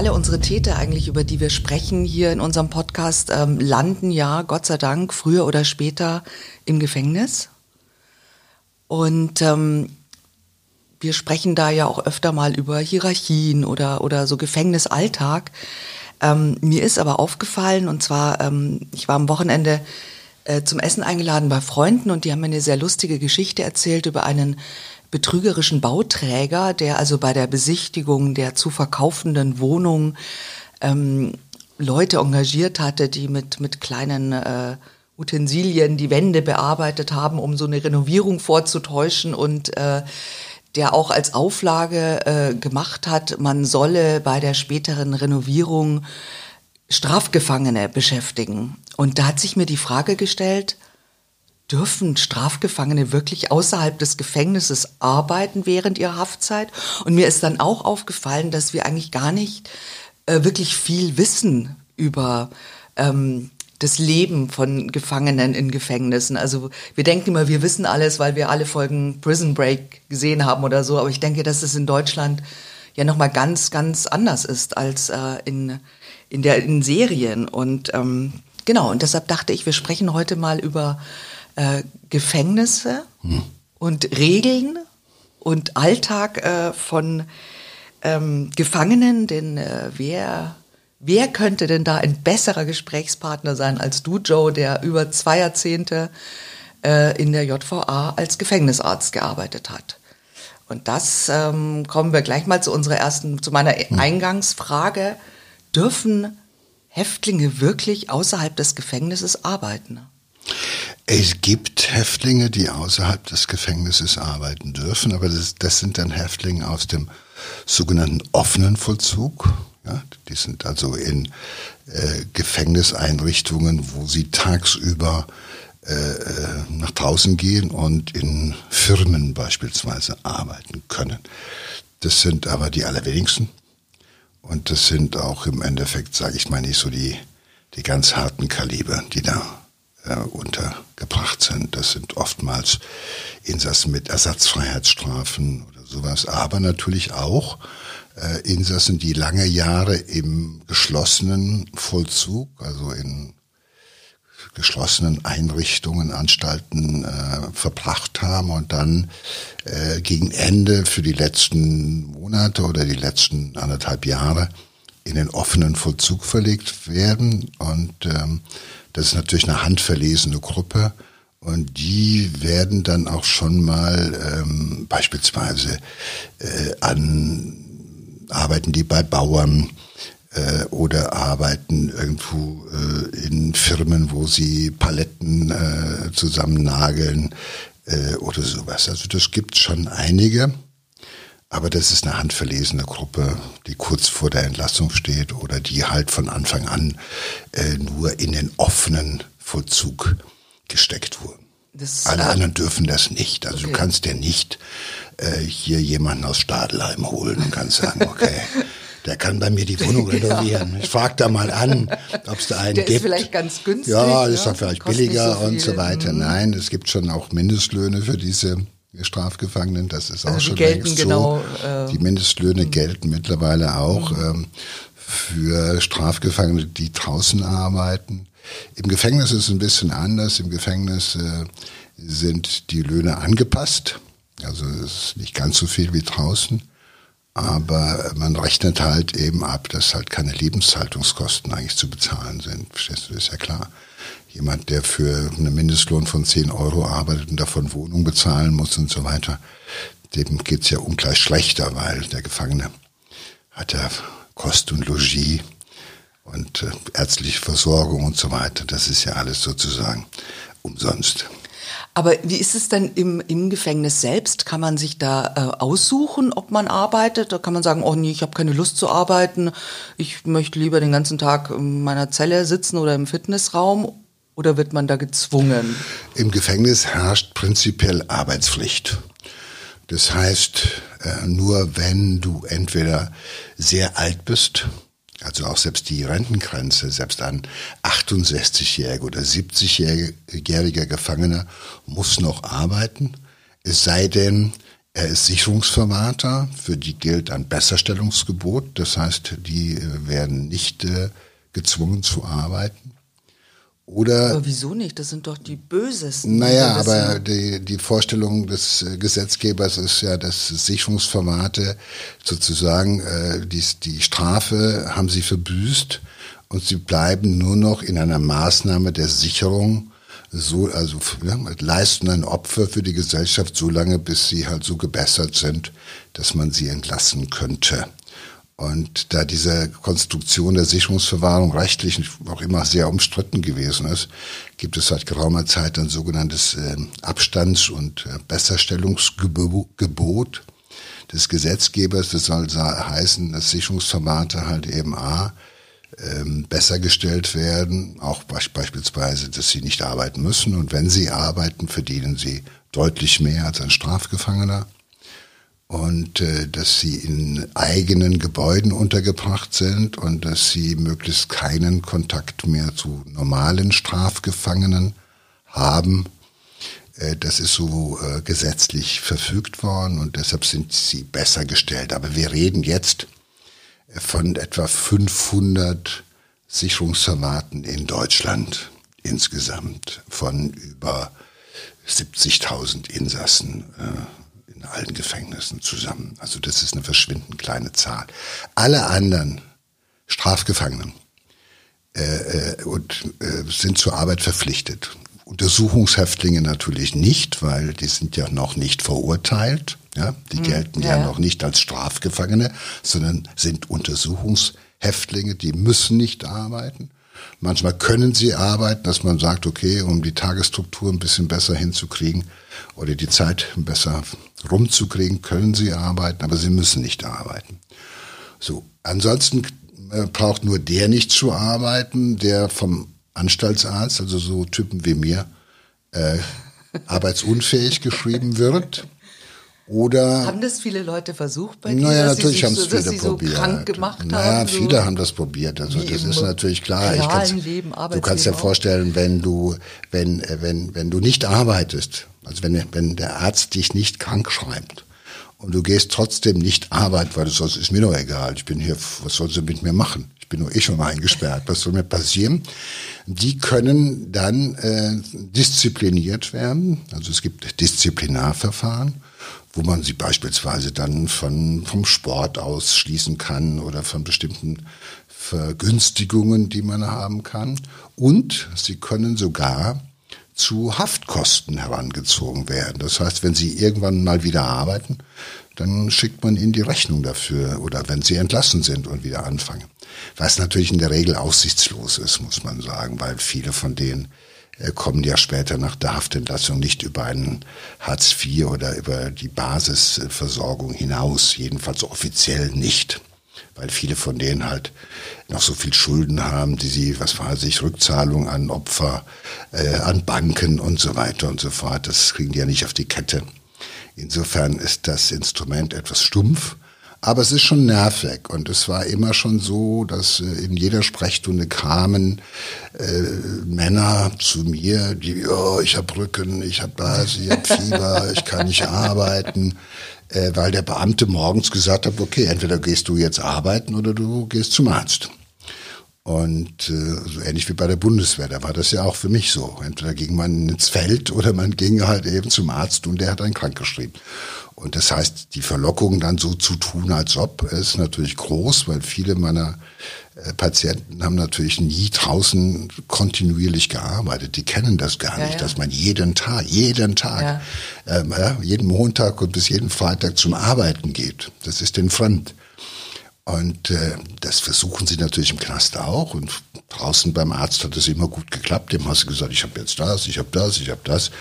alle unsere Täter eigentlich, über die wir sprechen hier in unserem Podcast, ähm, landen ja, Gott sei Dank, früher oder später im Gefängnis. Und ähm, wir sprechen da ja auch öfter mal über Hierarchien oder, oder so Gefängnisalltag. Ähm, mir ist aber aufgefallen, und zwar, ähm, ich war am Wochenende äh, zum Essen eingeladen bei Freunden und die haben mir eine sehr lustige Geschichte erzählt über einen betrügerischen Bauträger, der also bei der Besichtigung der zu verkaufenden Wohnung ähm, Leute engagiert hatte, die mit, mit kleinen äh, Utensilien die Wände bearbeitet haben, um so eine Renovierung vorzutäuschen und äh, der auch als Auflage äh, gemacht hat, man solle bei der späteren Renovierung Strafgefangene beschäftigen. Und da hat sich mir die Frage gestellt, dürfen Strafgefangene wirklich außerhalb des Gefängnisses arbeiten während ihrer Haftzeit? Und mir ist dann auch aufgefallen, dass wir eigentlich gar nicht äh, wirklich viel wissen über ähm, das Leben von Gefangenen in Gefängnissen. Also wir denken immer, wir wissen alles, weil wir alle Folgen Prison Break gesehen haben oder so. Aber ich denke, dass es in Deutschland ja nochmal ganz, ganz anders ist als äh, in, in, der, in Serien. Und ähm, genau, und deshalb dachte ich, wir sprechen heute mal über äh, Gefängnisse hm. und Regeln und Alltag äh, von ähm, Gefangenen, denn äh, wer wer könnte denn da ein besserer Gesprächspartner sein als du, Joe, der über zwei Jahrzehnte äh, in der JVA als Gefängnisarzt gearbeitet hat? Und das ähm, kommen wir gleich mal zu unserer ersten, zu meiner hm. Eingangsfrage. Dürfen Häftlinge wirklich außerhalb des Gefängnisses arbeiten? Es gibt Häftlinge, die außerhalb des Gefängnisses arbeiten dürfen, aber das, das sind dann Häftlinge aus dem sogenannten offenen Vollzug. Ja, die sind also in äh, Gefängniseinrichtungen, wo sie tagsüber äh, äh nach draußen gehen und in Firmen beispielsweise arbeiten können. Das sind aber die allerwenigsten. Und das sind auch im Endeffekt, sage ich mal, nicht so die, die ganz harten Kaliber, die da äh, untergebracht sind. Das sind oftmals Insassen mit Ersatzfreiheitsstrafen oder sowas, aber natürlich auch äh, Insassen, die lange Jahre im geschlossenen Vollzug, also in geschlossenen Einrichtungen, Anstalten äh, verbracht haben und dann äh, gegen Ende für die letzten Monate oder die letzten anderthalb Jahre in den offenen Vollzug verlegt werden. Und ähm, das ist natürlich eine handverlesene Gruppe. Und die werden dann auch schon mal ähm, beispielsweise äh, an arbeiten die bei Bauern äh, oder arbeiten irgendwo äh, in Firmen, wo sie Paletten äh, zusammennageln äh, oder sowas. Also das gibt schon einige. Aber das ist eine handverlesene Gruppe, die kurz vor der Entlassung steht oder die halt von Anfang an äh, nur in den offenen Vollzug gesteckt wurden. Das, Alle äh, anderen dürfen das nicht. Also okay. du kannst dir nicht äh, hier jemanden aus Stadelheim holen und kannst sagen, okay, der kann bei mir die Wohnung renovieren. Ich frage da mal an, ob es da einen der gibt. Ist vielleicht ganz günstig. Ja, ist ja? dann vielleicht billiger so und so weiter. Mhm. Nein, es gibt schon auch Mindestlöhne für diese Strafgefangenen, das ist also auch schon längst genau, so. Äh, die Mindestlöhne mh. gelten mittlerweile auch mhm. ähm, für Strafgefangene, die draußen arbeiten. Im Gefängnis ist es ein bisschen anders. Im Gefängnis äh, sind die Löhne angepasst. Also es ist nicht ganz so viel wie draußen. Aber man rechnet halt eben ab, dass halt keine Lebenshaltungskosten eigentlich zu bezahlen sind. Verstehst du, das ist ja klar jemand, der für einen Mindestlohn von 10 Euro arbeitet und davon Wohnung bezahlen muss und so weiter, dem geht's ja ungleich schlechter, weil der Gefangene hat ja Kost und Logis und äh, ärztliche Versorgung und so weiter. Das ist ja alles sozusagen umsonst. Aber wie ist es denn im, im Gefängnis selbst? Kann man sich da äh, aussuchen, ob man arbeitet? Da kann man sagen, oh nee, ich habe keine Lust zu arbeiten. Ich möchte lieber den ganzen Tag in meiner Zelle sitzen oder im Fitnessraum. Oder wird man da gezwungen? Im Gefängnis herrscht prinzipiell Arbeitspflicht. Das heißt, äh, nur wenn du entweder sehr alt bist, also auch selbst die Rentengrenze, selbst ein 68-jähriger oder 70-jähriger Gefangener muss noch arbeiten, es sei denn, Er ist Sicherungsverwalter, für die gilt ein Besserstellungsgebot, das heißt, die äh, werden nicht äh, gezwungen zu arbeiten. Oder, aber wieso nicht? Das sind doch die Bösesten. Naja, aber die, die Vorstellung des äh, Gesetzgebers ist ja, dass Sicherungsverwahrte sozusagen äh, die, die Strafe haben sie verbüßt und sie bleiben nur noch in einer Maßnahme der Sicherung so, also ja, leisten ein Opfer für die Gesellschaft so lange, bis sie halt so gebessert sind, dass man sie entlassen könnte. Und da diese Konstruktion der Sicherungsverwahrung rechtlich auch immer sehr umstritten gewesen ist, gibt es seit geraumer Zeit ein sogenanntes äh, Abstands- und äh, Besserstellungsgebot des Gesetzgebers. Das soll heißen, dass Sicherungsverwahrte halt eben A, ähm, besser gestellt werden, auch beispielsweise, dass sie nicht arbeiten müssen und wenn sie arbeiten, verdienen sie deutlich mehr als ein Strafgefangener und äh, dass sie in eigenen Gebäuden untergebracht sind und dass sie möglichst keinen Kontakt mehr zu normalen Strafgefangenen haben. Äh, das ist so äh, gesetzlich verfügt worden und deshalb sind sie besser gestellt. Aber wir reden jetzt von etwa 500 Sicherungsverwahrten in Deutschland insgesamt, von über 70.000 Insassen. Äh, in allen Gefängnissen zusammen. Also das ist eine verschwindend kleine Zahl. Alle anderen Strafgefangenen äh, äh, und, äh, sind zur Arbeit verpflichtet. Untersuchungshäftlinge natürlich nicht, weil die sind ja noch nicht verurteilt. Ja, die hm, gelten ja, ja noch nicht als Strafgefangene, sondern sind Untersuchungshäftlinge, die müssen nicht arbeiten. Manchmal können sie arbeiten, dass man sagt, okay, um die Tagesstruktur ein bisschen besser hinzukriegen oder die Zeit besser rumzukriegen, können sie arbeiten, aber sie müssen nicht arbeiten. So, ansonsten äh, braucht nur der nicht zu arbeiten, der vom Anstaltsarzt, also so Typen wie mir, äh, arbeitsunfähig geschrieben wird. Oder haben das viele Leute versucht bei dir? Naja, natürlich haben es viele sie probiert. So krank gemacht naja, haben, viele so haben das probiert. Also das ist natürlich klar. Ich kann's, Leben, du kannst dir vorstellen, wenn du, wenn, äh, wenn, wenn du nicht arbeitest, also wenn, wenn der Arzt dich nicht krank schreibt und du gehst trotzdem nicht arbeiten, weil du sonst ist mir doch egal. Ich bin hier, was soll sie mit mir machen? Ich bin nur eh schon eingesperrt. Was soll mir passieren? Die können dann äh, diszipliniert werden. Also es gibt Disziplinarverfahren wo man sie beispielsweise dann von, vom Sport ausschließen kann oder von bestimmten Vergünstigungen, die man haben kann. Und sie können sogar zu Haftkosten herangezogen werden. Das heißt, wenn sie irgendwann mal wieder arbeiten, dann schickt man ihnen die Rechnung dafür oder wenn sie entlassen sind und wieder anfangen. Was natürlich in der Regel aussichtslos ist, muss man sagen, weil viele von denen äh, kommen ja später nach der Haftentlassung nicht über einen Hartz IV oder über die Basisversorgung hinaus, jedenfalls offiziell nicht, weil viele von denen halt noch so viel Schulden haben, die sie, was weiß ich, Rückzahlung an Opfer, äh, an Banken und so weiter und so fort, das kriegen die ja nicht auf die Kette. Insofern ist das Instrument etwas stumpf aber es ist schon nervig. Und es war immer schon so, dass äh, in jeder Sprechstunde kamen äh, Männer zu mir, die, oh, ich habe Rücken, ich habe das, ich habe Fieber, ich kann nicht arbeiten, äh, weil der Beamte morgens gesagt hat, okay, entweder gehst du jetzt arbeiten oder du gehst zum Arzt. Und äh, so ähnlich wie bei der Bundeswehr, da war das ja auch für mich so. Entweder ging man ins Feld oder man ging halt eben zum Arzt und der hat einen krank geschrieben. Und das heißt, die Verlockung dann so zu tun, als ob, ist natürlich groß, weil viele meiner äh, Patienten haben natürlich nie draußen kontinuierlich gearbeitet. Die kennen das gar nicht, ja, ja. dass man jeden Tag, jeden Tag, ja. Ähm, jeden Montag und bis jeden Freitag zum Arbeiten geht. Das ist den fremd. Und äh, das versuchen sie natürlich im Knast auch. Und draußen beim Arzt hat es immer gut geklappt. Dem hast du gesagt, ich habe jetzt das, ich habe das, ich habe das.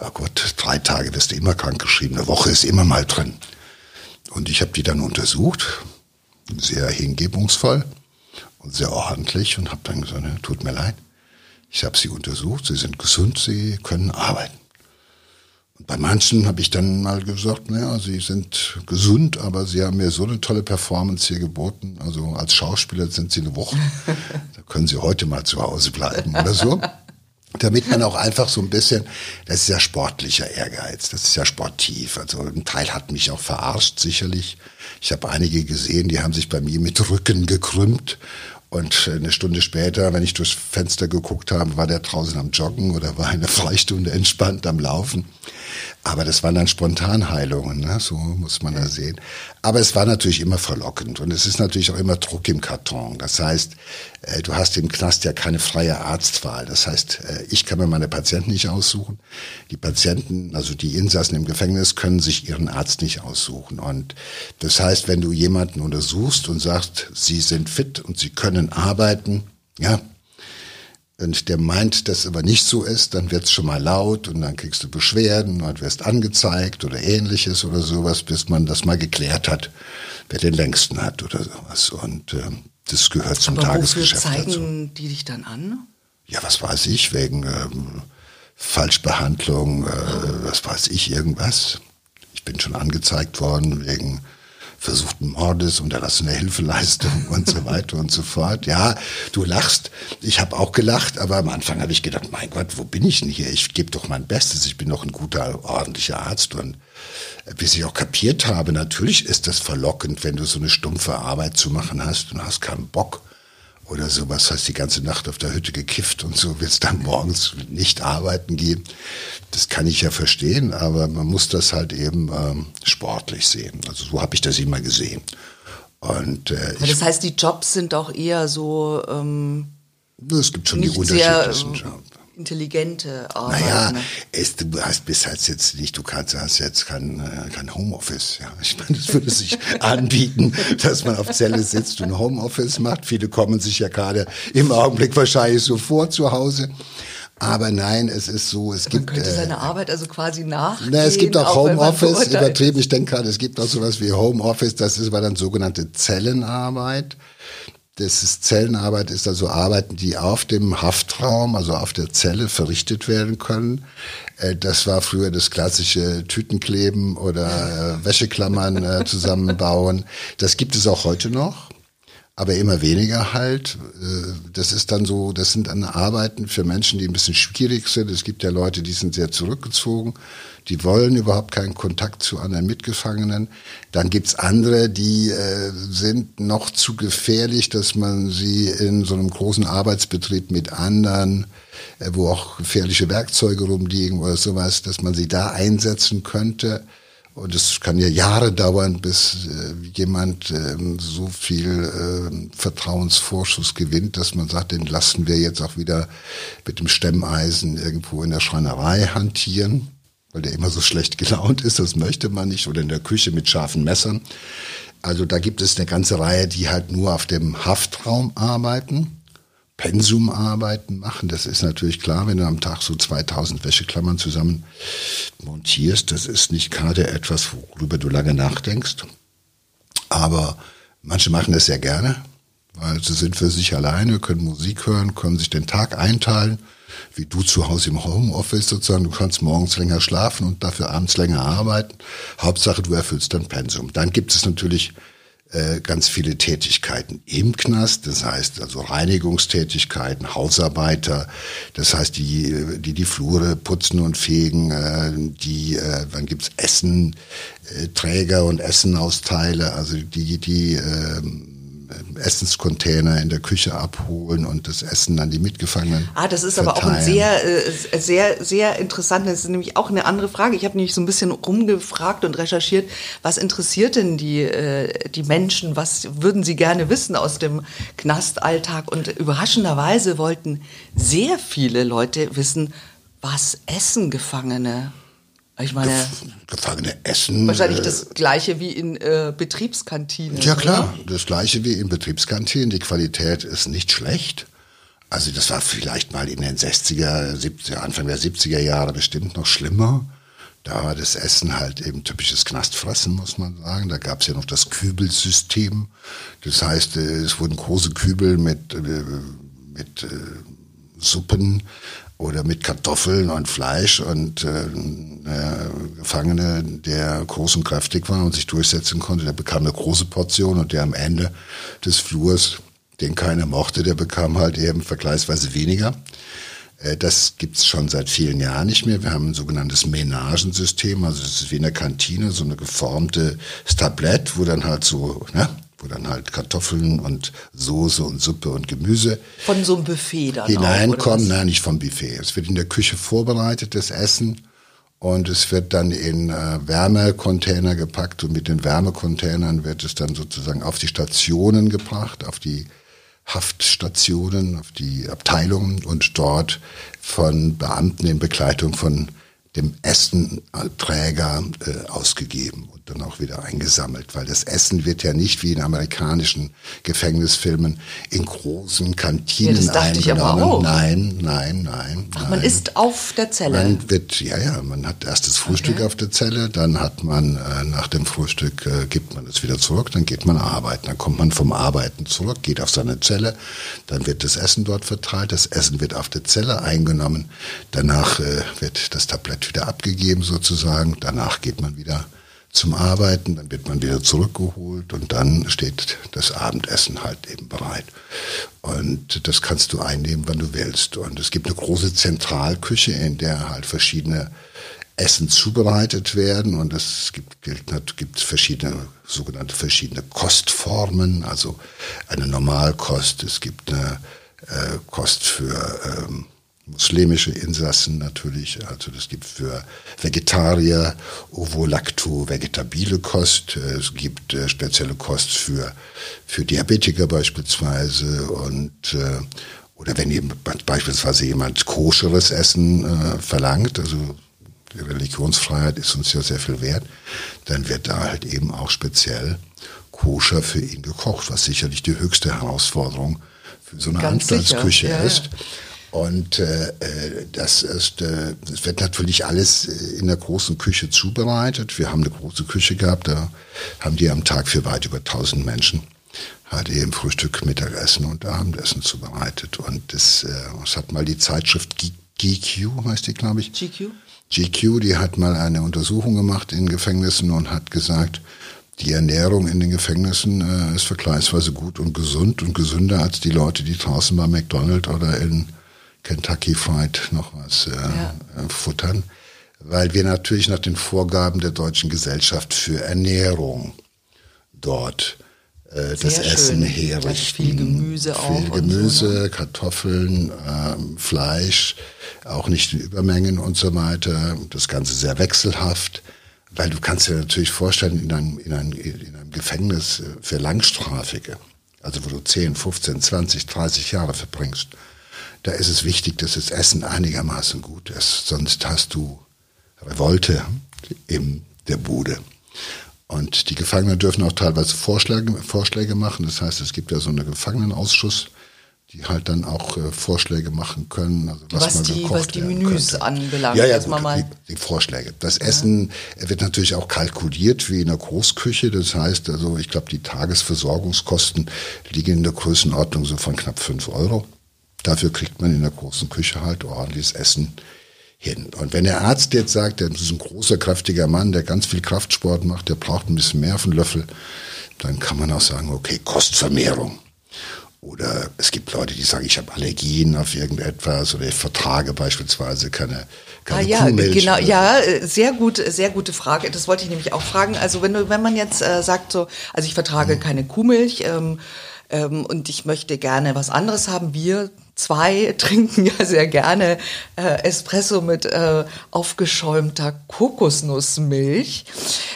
Ja Gott, drei Tage wirst du immer krank geschrieben, eine Woche ist immer mal drin. Und ich habe die dann untersucht, sehr hingebungsvoll und sehr ordentlich und habe dann gesagt, ne, tut mir leid, ich habe sie untersucht, sie sind gesund, sie können arbeiten. Bei manchen habe ich dann mal gesagt, naja, sie sind gesund, aber sie haben mir so eine tolle Performance hier geboten. Also als Schauspieler sind sie eine Woche. da können sie heute mal zu Hause bleiben oder so. damit man auch einfach so ein bisschen, das ist ja sportlicher Ehrgeiz, das ist ja sportiv. Also ein Teil hat mich auch verarscht, sicherlich. Ich habe einige gesehen, die haben sich bei mir mit Rücken gekrümmt und eine Stunde später, wenn ich durchs Fenster geguckt habe, war der draußen am Joggen oder war eine Freistunde entspannt am Laufen. Aber das waren dann Spontanheilungen, ne? so muss man da sehen. Aber es war natürlich immer verlockend und es ist natürlich auch immer Druck im Karton. Das heißt, äh, du hast im Knast ja keine freie Arztwahl. Das heißt, äh, ich kann mir meine Patienten nicht aussuchen. Die Patienten, also die Insassen im Gefängnis, können sich ihren Arzt nicht aussuchen. Und das heißt, wenn du jemanden untersuchst und sagst, sie sind fit und sie können arbeiten, ja, und der meint, dass aber nicht so ist, dann wird's schon mal laut und dann kriegst du Beschwerden und wirst angezeigt oder ähnliches oder sowas, bis man das mal geklärt hat, wer den längsten hat oder sowas. Und äh, das gehört zum aber Tagesgeschäft wofür zeigen dazu. die dich dann an? Ja, was weiß ich, wegen ähm, Falschbehandlung, äh, was weiß ich, irgendwas. Ich bin schon angezeigt worden wegen versuchten Mordes, unterlassene Hilfeleistung und so weiter und so fort. Ja, du lachst. Ich habe auch gelacht, aber am Anfang habe ich gedacht, mein Gott, wo bin ich denn hier? Ich gebe doch mein Bestes. Ich bin doch ein guter, ordentlicher Arzt. Und bis ich auch kapiert habe, natürlich ist das verlockend, wenn du so eine stumpfe Arbeit zu machen hast und hast keinen Bock oder sowas, hast die ganze Nacht auf der Hütte gekifft und so willst dann morgens nicht arbeiten gehen. Das kann ich ja verstehen, aber man muss das halt eben ähm, sportlich sehen. Also so habe ich das immer gesehen. Und äh, das heißt, die Jobs sind auch eher so ähm, es gibt schon die nicht sehr ähm, Jobs. Intelligente Arbeit. Naja, ne? es, du hast bis halt jetzt nicht, du kannst, hast jetzt kein, äh, kein Homeoffice. Ja. Ich meine, es würde sich anbieten, dass man auf Zelle sitzt und Homeoffice macht. Viele kommen sich ja gerade im Augenblick wahrscheinlich so vor zu Hause. Aber nein, es ist so, es Man gibt. könnte äh, seine Arbeit also quasi nachgehen. na, es gibt auch man Homeoffice, übertrieben, ich denke gerade, es gibt auch sowas wie Homeoffice, das ist aber dann sogenannte Zellenarbeit. Das ist Zellenarbeit ist also Arbeiten, die auf dem Haftraum, also auf der Zelle verrichtet werden können. Äh, Das war früher das klassische Tütenkleben oder äh, Wäscheklammern äh, zusammenbauen. Das gibt es auch heute noch aber immer weniger halt. Äh, Das ist dann so, das sind dann Arbeiten für Menschen, die ein bisschen schwierig sind. Es gibt ja Leute, die sind sehr zurückgezogen, die wollen überhaupt keinen Kontakt zu anderen Mitgefangenen. Dann gibt's andere, die äh, sind noch zu gefährlich, dass man sie in so einem großen Arbeitsbetrieb mit anderen, äh, wo auch gefährliche Werkzeuge rumliegen oder sowas, dass man sie da einsetzen könnte. Und es kann ja Jahre dauern, bis äh, jemand ähm, so viel äh, Vertrauensvorschuss gewinnt, dass man sagt, den lassen wir jetzt auch wieder mit dem Stemmeisen irgendwo in der Schreinerei hantieren, weil der immer so schlecht gelaunt ist, das möchte man nicht, oder in der Küche mit scharfen Messern. Also da gibt es eine ganze Reihe, die halt nur auf dem Haftraum arbeiten. Pensumarbeiten machen. Das ist natürlich klar, wenn du am Tag so 2000 Wäscheklammern zusammen montierst. Das ist nicht gerade etwas, worüber du lange nachdenkst. Aber manche machen das sehr gerne, weil sie sind für sich alleine, können Musik hören, können sich den Tag einteilen, wie du zu Hause im Homeoffice sozusagen. Du kannst morgens länger schlafen und dafür abends länger arbeiten. Hauptsache, du erfüllst dein Pensum. Dann gibt es natürlich äh, ganz viele Tätigkeiten im Knast, das heißt also Reinigungstätigkeiten, Hausarbeiter, das heißt die die die Flure putzen und fegen, äh, die äh, dann gibt's Essen, äh, und Essenausteile, also die die Essenscontainer in der Küche abholen und das Essen an die Mitgefangenen. Ah, das ist aber auch ein verteilen. sehr, äh, sehr, sehr interessant. Das ist nämlich auch eine andere Frage. Ich habe nämlich so ein bisschen rumgefragt und recherchiert, was interessiert denn die, äh, die Menschen? Was würden sie gerne wissen aus dem Knastalltag? Und überraschenderweise wollten sehr viele Leute wissen, was essen Gefangene? Ich meine, Gefangene essen. wahrscheinlich äh, das gleiche wie in äh, Betriebskantinen. Ja oder? klar, das gleiche wie in Betriebskantinen. Die Qualität ist nicht schlecht. Also das war vielleicht mal in den 60er, 70er, Anfang der 70er Jahre bestimmt noch schlimmer. Da war das Essen halt eben typisches Knastfressen, muss man sagen. Da gab es ja noch das Kübelsystem. Das heißt, äh, es wurden große Kübel mit, äh, mit Suppen oder mit Kartoffeln und Fleisch und äh, der Gefangene, der groß und kräftig war und sich durchsetzen konnte, der bekam eine große Portion und der am Ende des Flurs, den keiner mochte, der bekam halt eben vergleichsweise weniger. Äh, das gibt's schon seit vielen Jahren nicht mehr. Wir haben ein sogenanntes Menagensystem, also es ist wie in der Kantine, so eine geformte Tablett, wo dann halt so, ne, wo dann halt Kartoffeln und Soße und Suppe und Gemüse von so einem Buffet dann hineinkommen. Nein, nicht vom Buffet. Es wird in der Küche vorbereitet, das Essen. Und es wird dann in äh, Wärmecontainer gepackt und mit den Wärmecontainern wird es dann sozusagen auf die Stationen gebracht, auf die Haftstationen, auf die Abteilungen und dort von Beamten in Begleitung von dem Essenträger äh, ausgegeben dann auch wieder eingesammelt, weil das Essen wird ja nicht wie in amerikanischen Gefängnisfilmen in großen Kantinen ja, eingenommen. Nein, nein, nein. Ach, nein. man isst auf der Zelle. Man wird, ja, ja, man hat erst das Frühstück okay. auf der Zelle, dann hat man äh, nach dem Frühstück äh, gibt man es wieder zurück, dann geht man arbeiten, dann kommt man vom Arbeiten zurück, geht auf seine Zelle, dann wird das Essen dort verteilt, das Essen wird auf der Zelle eingenommen, danach äh, wird das Tablett wieder abgegeben sozusagen. Danach geht man wieder zum Arbeiten, dann wird man wieder zurückgeholt und dann steht das Abendessen halt eben bereit. Und das kannst du einnehmen, wann du willst. Und es gibt eine große Zentralküche, in der halt verschiedene Essen zubereitet werden und es gibt, gilt, gibt verschiedene sogenannte verschiedene Kostformen, also eine Normalkost, es gibt eine äh, Kost für ähm, muslimische Insassen natürlich. Also das gibt für Vegetarier Ovo-Lacto-vegetabile Kost. Es gibt äh, spezielle Kost für, für Diabetiker beispielsweise und äh, oder wenn jemand, beispielsweise jemand koscheres Essen äh, verlangt, also die Religionsfreiheit ist uns ja sehr viel wert, dann wird da halt eben auch speziell koscher für ihn gekocht, was sicherlich die höchste Herausforderung für so eine Ganz Anstaltsküche ja, ist. Ja. Und äh, äh, das ist, äh, das wird natürlich alles äh, in der großen Küche zubereitet. Wir haben eine große Küche gehabt, da haben die am Tag für weit über 1000 Menschen hat eben Frühstück, Mittagessen und Abendessen zubereitet. Und das, äh, das hat mal die Zeitschrift GQ, heißt die, glaube ich. GQ? GQ, die hat mal eine Untersuchung gemacht in Gefängnissen und hat gesagt, die Ernährung in den Gefängnissen äh, ist vergleichsweise gut und gesund und gesünder als die Leute, die draußen bei McDonald's oder in Kentucky Fried noch was äh, ja. Äh, futtern, weil wir natürlich nach den Vorgaben der deutschen Gesellschaft für Ernährung dort äh, das schön. Essen herrichten. Viel Gemüse auch. Viel Gemüse, so, ne? Kartoffeln, äh, Fleisch, auch nicht in Übermengen und so weiter. Das Ganze sehr wechselhaft. Weil du kannst dir natürlich vorstellen, in einem, in einem, in einem Gefängnis äh, für Langstrafige, also wo du 10, 15, 20, 30 Jahre verbringst, da ist es wichtig, dass das Essen einigermaßen gut ist. Sonst hast du Revolte in der Bude. Und die Gefangenen dürfen auch teilweise Vorschläge, Vorschläge machen. Das heißt, es gibt ja so einen Gefangenenausschuss, die halt dann auch äh, Vorschläge machen können, also was, was man die, was die Menüs könnte. anbelangt. Ja, ja, gut, mal die, die, Vorschläge. Das ja. Essen wird natürlich auch kalkuliert wie in der Großküche. Das heißt, also ich glaube, die Tagesversorgungskosten liegen in der Größenordnung so von knapp fünf Euro. Dafür kriegt man in der großen Küche halt ordentliches Essen hin. Und wenn der Arzt jetzt sagt, das ist ein großer, kräftiger Mann, der ganz viel Kraftsport macht, der braucht ein bisschen mehr von Löffel, dann kann man auch sagen, okay, Kostvermehrung. Oder es gibt Leute, die sagen, ich habe Allergien auf irgendetwas oder ich vertrage beispielsweise keine, keine ah, ja, Kuhmilch. Genau, ja, sehr gut, sehr gute Frage. Das wollte ich nämlich auch fragen. Also wenn du, wenn man jetzt äh, sagt so, also ich vertrage hm. keine Kuhmilch ähm, ähm, und ich möchte gerne was anderes haben, wir zwei trinken ja sehr gerne äh, Espresso mit äh, aufgeschäumter Kokosnussmilch,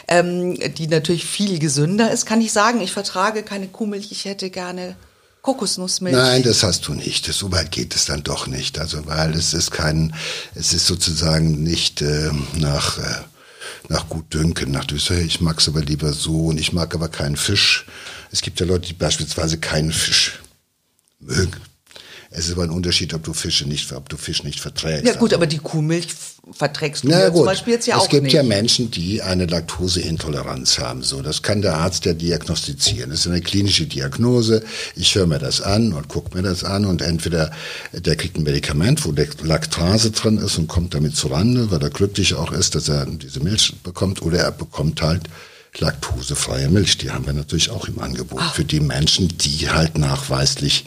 ähm, die natürlich viel gesünder ist. Kann ich sagen, ich vertrage keine Kuhmilch, ich hätte gerne Kokosnussmilch. Nein, das hast du nicht. So weit geht es dann doch nicht. Also weil es ist kein, es ist sozusagen nicht äh, nach äh, nach Gutdünken, nach Düsseldorf. Ich mag es aber lieber so und ich mag aber keinen Fisch. Es gibt ja Leute, die beispielsweise keinen Fisch mögen. Es ist aber ein Unterschied, ob du Fische nicht, ob du Fisch nicht verträgst. Ja gut, aber die Kuhmilch verträgst du ja, zum Beispiel jetzt ja es auch nicht. Es gibt ja Menschen, die eine Laktoseintoleranz haben. So, das kann der Arzt ja diagnostizieren. Das ist eine klinische Diagnose. Ich höre mir das an und gucke mir das an und entweder der kriegt ein Medikament, wo Laktase drin ist und kommt damit zurande, weil er glücklich auch ist, dass er diese Milch bekommt, oder er bekommt halt laktosefreie Milch. Die haben wir natürlich auch im Angebot Ach. für die Menschen, die halt nachweislich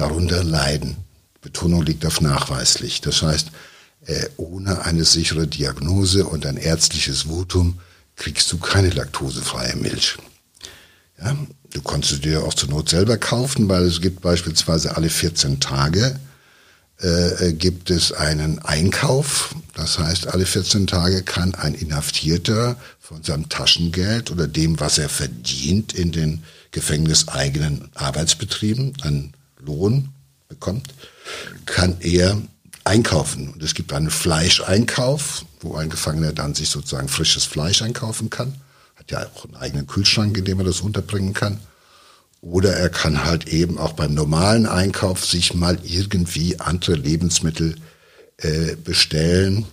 darunter leiden. Betonung liegt auf nachweislich. Das heißt, äh, ohne eine sichere Diagnose und ein ärztliches Votum kriegst du keine laktosefreie Milch. Ja, du kannst sie dir auch zur Not selber kaufen, weil es gibt beispielsweise alle 14 Tage äh, äh, gibt es einen Einkauf. Das heißt, alle 14 Tage kann ein Inhaftierter von seinem Taschengeld oder dem, was er verdient in den gefängniseigenen Arbeitsbetrieben, an Lohn bekommt, kann er einkaufen. Und es gibt einen Fleischeinkauf, wo ein Gefangener dann sich sozusagen frisches Fleisch einkaufen kann. Hat ja auch einen eigenen Kühlschrank, in dem er das unterbringen kann. Oder er kann halt eben auch beim normalen Einkauf sich mal irgendwie andere Lebensmittel äh, bestellen,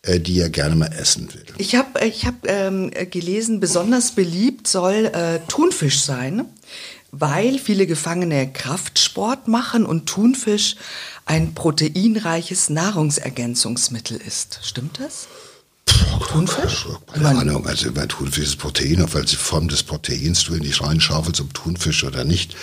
äh, die er gerne mal essen will. Ich habe ich hab, ähm, gelesen, besonders beliebt soll äh, Thunfisch sein, weil viele Gefangene Kraftsport machen und Thunfisch ein proteinreiches Nahrungsergänzungsmittel ist. Stimmt das? Thunfisch? Keine Ahnung, also bei Thunfisch ist Protein, auf welche Form des Proteins du in dich reinschaufelst, ob Thunfisch oder nicht.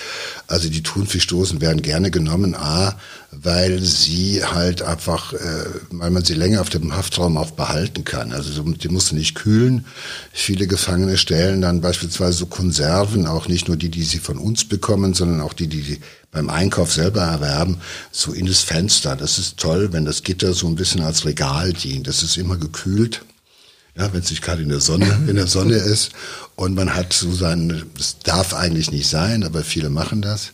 Also die Thunfischdosen werden gerne genommen, A, weil sie halt einfach, äh, weil man sie länger auf dem Haftraum auch behalten kann. Also die musst du nicht kühlen. Viele Gefangene stellen dann beispielsweise so Konserven, auch nicht nur die, die sie von uns bekommen, sondern auch die, die sie beim Einkauf selber erwerben, so in das Fenster. Das ist toll, wenn das Gitter so ein bisschen als Regal dient. Das ist immer gekühlt. Ja, wenn es nicht gerade in der Sonne, in der Sonne ist. Und man hat so sein, das darf eigentlich nicht sein, aber viele machen das.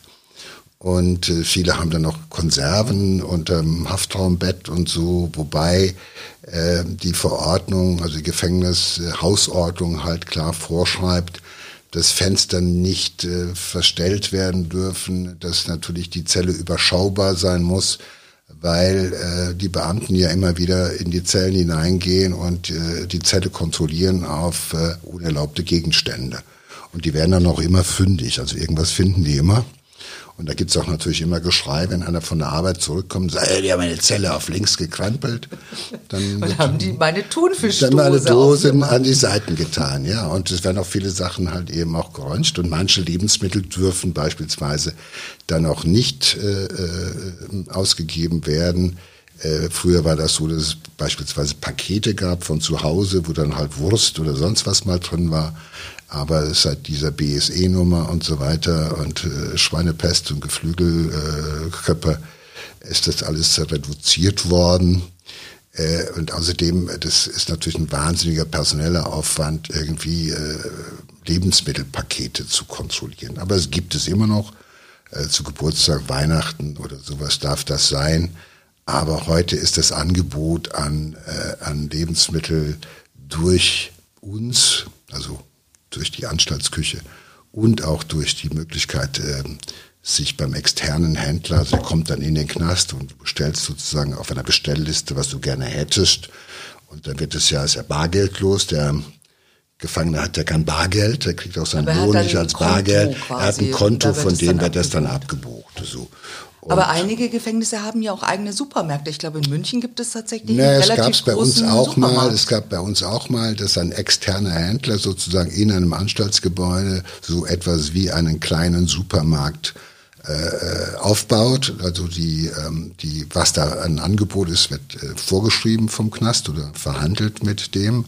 Und äh, viele haben dann noch Konserven unterm Haftraumbett und so, wobei äh, die Verordnung, also die Gefängnishausordnung halt klar vorschreibt, dass Fenster nicht äh, verstellt werden dürfen, dass natürlich die Zelle überschaubar sein muss, weil äh, die Beamten ja immer wieder in die Zellen hineingehen und äh, die Zelle kontrollieren auf äh, unerlaubte Gegenstände. Und die werden dann auch immer fündig, also irgendwas finden die immer. Und da gibt's auch natürlich immer Geschrei, wenn einer von der Arbeit zurückkommt und sagt, die haben meine Zelle auf links gekrempelt. Dann und haben die meine Thunfischdose Dann meine Dosen an die Seiten getan, ja. Und es werden auch viele Sachen halt eben auch geräunscht. Und manche Lebensmittel dürfen beispielsweise dann auch nicht äh, äh, ausgegeben werden. Äh, früher war das so, dass es beispielsweise Pakete gab von zu Hause, wo dann halt Wurst oder sonst was mal drin war. Aber seit dieser BSE-Nummer und so weiter und äh, Schweinepest und Geflügelkörper äh, ist das alles reduziert worden. Äh, und außerdem, das ist natürlich ein wahnsinniger personeller Aufwand, irgendwie äh, Lebensmittelpakete zu kontrollieren. Aber es gibt es immer noch. Äh, zu Geburtstag, Weihnachten oder sowas darf das sein. Aber heute ist das Angebot an, äh, an Lebensmittel durch uns, also durch die Anstaltsküche und auch durch die Möglichkeit, äh, sich beim externen Händler, also der kommt dann in den Knast und du bestellst sozusagen auf einer Bestellliste, was du gerne hättest. Und dann wird es ja, ist ja bargeldlos. Der Gefangene hat ja kein Bargeld, der kriegt auch seinen Lohn nicht als Bargeld. Er hat ein Konto, von dem wird das dann abgebucht. So. Und Aber einige Gefängnisse haben ja auch eigene Supermärkte. Ich glaube, in München gibt es tatsächlich ne, einen relativ es gab's bei uns auch mal. Es gab bei uns auch mal, dass ein externer Händler sozusagen in einem Anstaltsgebäude so etwas wie einen kleinen Supermarkt äh, aufbaut. Also die, ähm, die, was da ein Angebot ist, wird äh, vorgeschrieben vom Knast oder verhandelt mit dem.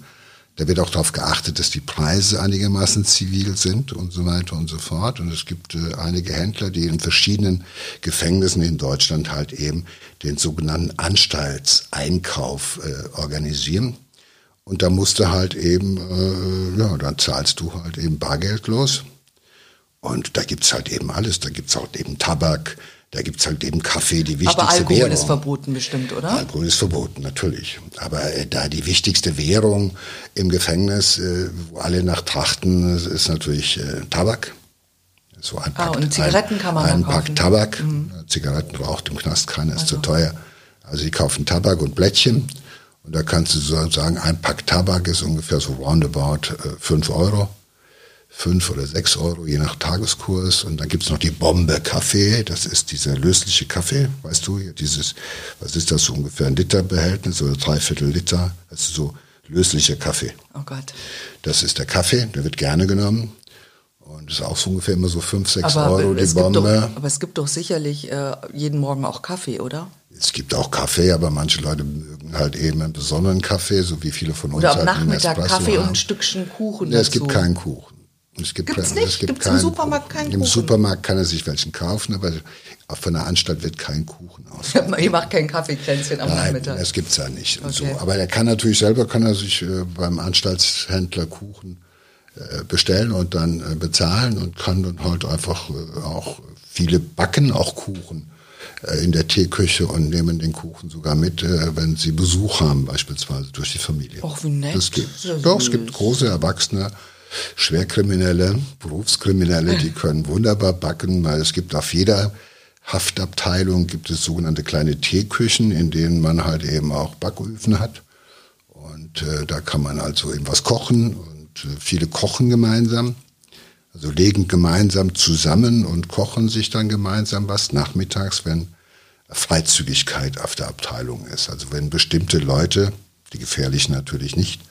Da wird auch darauf geachtet, dass die Preise einigermaßen zivil sind und so weiter und so fort. Und es gibt äh, einige Händler, die in verschiedenen Gefängnissen in Deutschland halt eben den sogenannten Anstaltseinkauf äh, organisieren. Und da musst du halt eben, äh, ja, dann zahlst du halt eben bargeldlos. Und da gibt's halt eben alles. Da gibt's halt eben Tabak, da gibt's halt eben Kaffee, die wichtigste Aber Alkohol Währung. ist verboten bestimmt, oder? Alkohol ist verboten, natürlich. Aber äh, da die wichtigste Währung im Gefängnis, äh, wo alle nach trachten, ist natürlich äh, Tabak. So ein Pack, ah, und Zigaretten kann man ein, ein Pack Tabak. Mhm. Zigaretten raucht im Knast keiner, ist also. zu teuer. Also die kaufen Tabak und Blättchen. Und da kannst du sagen, ein Pack Tabak ist ungefähr so roundabout äh, 5 Euro fünf oder sechs Euro, je nach Tageskurs. Und dann gibt's noch die Bombe Kaffee. Das ist dieser lösliche Kaffee, weißt du, dieses, was ist das, so ungefähr ein Liter Behältnis oder dreiviertel Liter. Das ist so löslicher Kaffee. Oh Gott. Das ist der Kaffee, der wird gerne genommen. Und das ist auch so ungefähr immer so 5, 6 Euro die Bombe. Doch, aber es gibt doch sicherlich äh, jeden Morgen auch Kaffee, oder? Es gibt auch Kaffee, aber manche Leute mögen halt eben einen besonderen Kaffee, so wie viele von uns. Oder am halt Nachmittag Kaffee haben. und ein Stückchen Kuchen. Ja, es gibt keinen Kuchen. Es gibt Gibt's nicht? Es gibt Gibt's keinen, im Supermarkt keinen Kuchen? Im Supermarkt kann er sich welchen kaufen, aber von der Anstalt wird kein Kuchen aus. Ihr macht kein Kaffeekränzchen am Nein, Nachmittag? das gibt es ja nicht. Okay. So. Aber er kann natürlich selber, kann er sich äh, beim Anstaltshändler Kuchen äh, bestellen und dann äh, bezahlen und kann dann halt einfach äh, auch viele backen, auch Kuchen in der Teeküche und nehmen den Kuchen sogar mit, wenn sie Besuch haben, beispielsweise durch die Familie. Ach, wie nett. Das gibt, doch, es gibt große Erwachsene, Schwerkriminelle, Berufskriminelle, die können wunderbar backen, weil es gibt auf jeder Haftabteilung gibt es sogenannte kleine Teeküchen, in denen man halt eben auch Backöfen hat. Und äh, da kann man also eben was kochen und äh, viele kochen gemeinsam. Also legen gemeinsam zusammen und kochen sich dann gemeinsam was nachmittags, wenn Freizügigkeit auf der Abteilung ist. Also wenn bestimmte Leute, die gefährlichen natürlich nicht,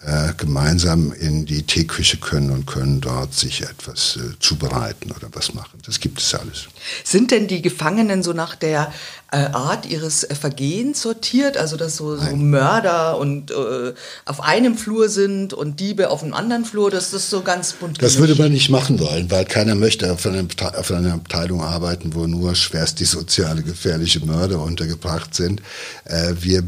äh, gemeinsam in die Teeküche können und können dort sich etwas äh, zubereiten oder was machen. Das gibt es alles. Sind denn die Gefangenen so nach der äh, Art ihres äh, Vergehens sortiert? Also dass so, so Mörder und äh, auf einem Flur sind und Diebe auf einem anderen Flur, dass das so ganz bunt Das würde man nicht machen wollen, weil keiner möchte auf einer, auf einer Abteilung arbeiten, wo nur schwerst die soziale gefährliche Mörder untergebracht sind. Wir,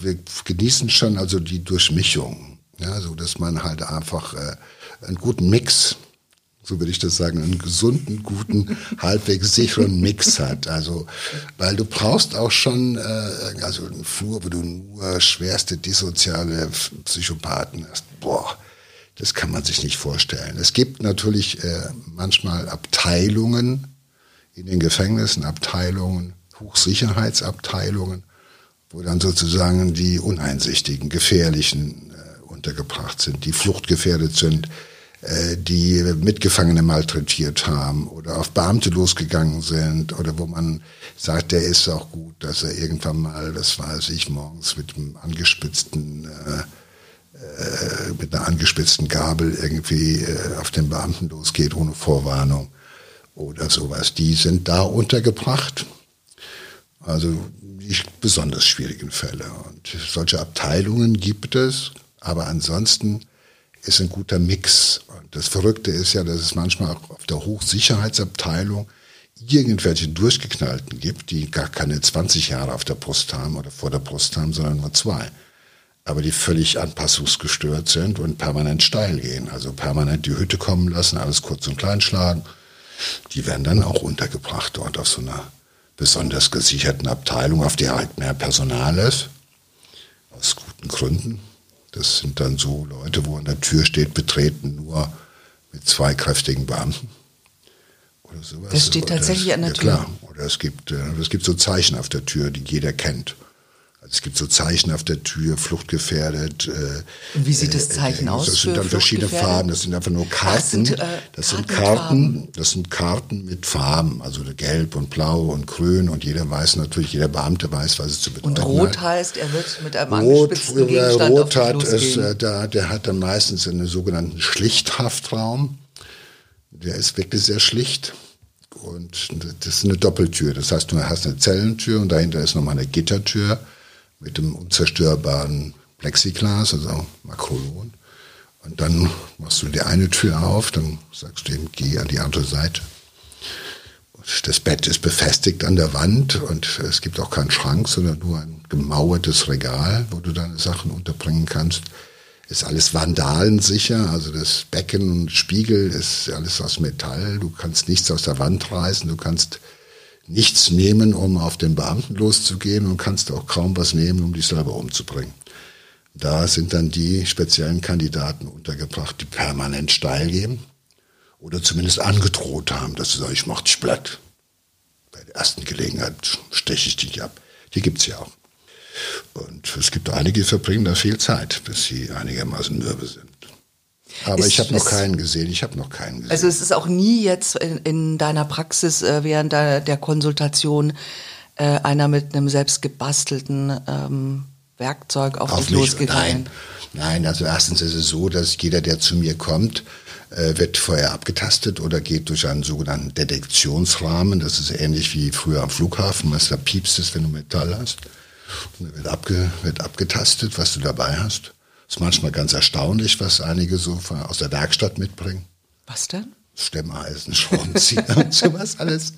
wir genießen schon also die Durchmischung. Ja, so dass man halt einfach äh, einen guten Mix, so würde ich das sagen, einen gesunden, guten, halbwegs sicheren Mix hat. Also, weil du brauchst auch schon, äh, also einen Flur, wo du nur schwerste dissoziale Psychopathen hast. Boah, das kann man sich nicht vorstellen. Es gibt natürlich äh, manchmal Abteilungen in den Gefängnissen, Abteilungen, Hochsicherheitsabteilungen, wo dann sozusagen die uneinsichtigen, gefährlichen untergebracht sind, die fluchtgefährdet sind, äh, die Mitgefangene malträtiert haben oder auf Beamte losgegangen sind oder wo man sagt, der ist auch gut, dass er irgendwann mal, das weiß ich, morgens mit einem angespitzten äh, äh, mit einer angespitzten Gabel irgendwie auf den Beamten losgeht ohne Vorwarnung oder sowas. Die sind da untergebracht. Also die besonders schwierigen Fälle. Und solche Abteilungen gibt es, aber ansonsten ist ein guter Mix. Und das Verrückte ist ja, dass es manchmal auch auf der Hochsicherheitsabteilung irgendwelche Durchgeknallten gibt, die gar keine 20 Jahre auf der Brust haben oder vor der Brust haben, sondern nur zwei. Aber die völlig anpassungsgestört sind und permanent steil gehen. Also permanent die Hütte kommen lassen, alles kurz und klein schlagen. Die werden dann auch untergebracht dort auf so einer besonders gesicherten Abteilung, auf der halt mehr Personal ist. Aus guten Gründen. Das sind dann so Leute, wo an der Tür steht, betreten nur mit zwei kräftigen Beamten. Oder sowas. Das steht tatsächlich an der Tür. Ja, klar. Oder es gibt, äh, es gibt so Zeichen auf der Tür, die jeder kennt. Es gibt so Zeichen auf der Tür, fluchtgefährdet. Äh, Und wie sieht das äh, Zeichen äh, aus? Das sind dann verschiedene Farben. Das sind einfach nur Karten. Ach, sind, äh, das sind Karten. Das sind Karten mit Farben, also gelb und blau und grün. Und jeder weiß natürlich, jeder Beamte weiß, was es zu bedeuten hat. Und rot hat. heißt, er wird mit einem rot, angespitzten Gegenstand Rot hat es, äh, da, der hat dann meistens einen sogenannten Schlichthaftraum. Der ist wirklich sehr schlicht. Und das ist eine Doppeltür. Das heißt, du hast eine Zellentür und dahinter ist nochmal eine Gittertür mit dem unzerstörbaren Plexiglas, also Makrolon. Und dann machst du die eine Tür auf, dann sagst du ihm, geh an die andere Seite. Und das Bett ist befestigt an der Wand und es gibt auch keinen Schrank, sondern nur ein gemauertes Regal, wo du deine Sachen unterbringen kannst. Ist alles vandalensicher, also das Becken und Spiegel ist alles aus Metall. Du kannst nichts aus der Wand reißen, du kannst nichts nehmen, um auf den Beamten loszugehen und kannst auch kaum was nehmen, um dich selber umzubringen. Da sind dann die speziellen Kandidaten untergebracht, die permanent steil gehen oder zumindest angedroht haben, dass sie sagen, ich mach dich platt. Bei der ersten Gelegenheit steche ich dich ab. Die gibt's ja auch. Und es gibt einige, die verbringen da viel Zeit, bis sie einigermaßen mürbe sind. Aber ist, ich habe noch keinen gesehen. Ich habe noch keinen gesehen. Also es ist auch nie jetzt in, in deiner Praxis äh, während der, der Konsultation äh, einer mit einem selbst gebastelten ähm, Werkzeug auf, auf dich losgegangen. Nein, nein, also erstens ist es so, dass jeder, der zu mir kommt, äh, wird vorher abgetastet oder geht durch einen sogenannten Detektionsrahmen. Das ist ähnlich wie früher am Flughafen, was da piepst ist, wenn du Metall hast. Und wird, abge, wird abgetastet, was du dabei hast. Ist manchmal ganz erstaunlich, was einige so von, aus der Werkstatt mitbringen. Was denn? Stemmeisen, Schraubenzieher und sowas alles.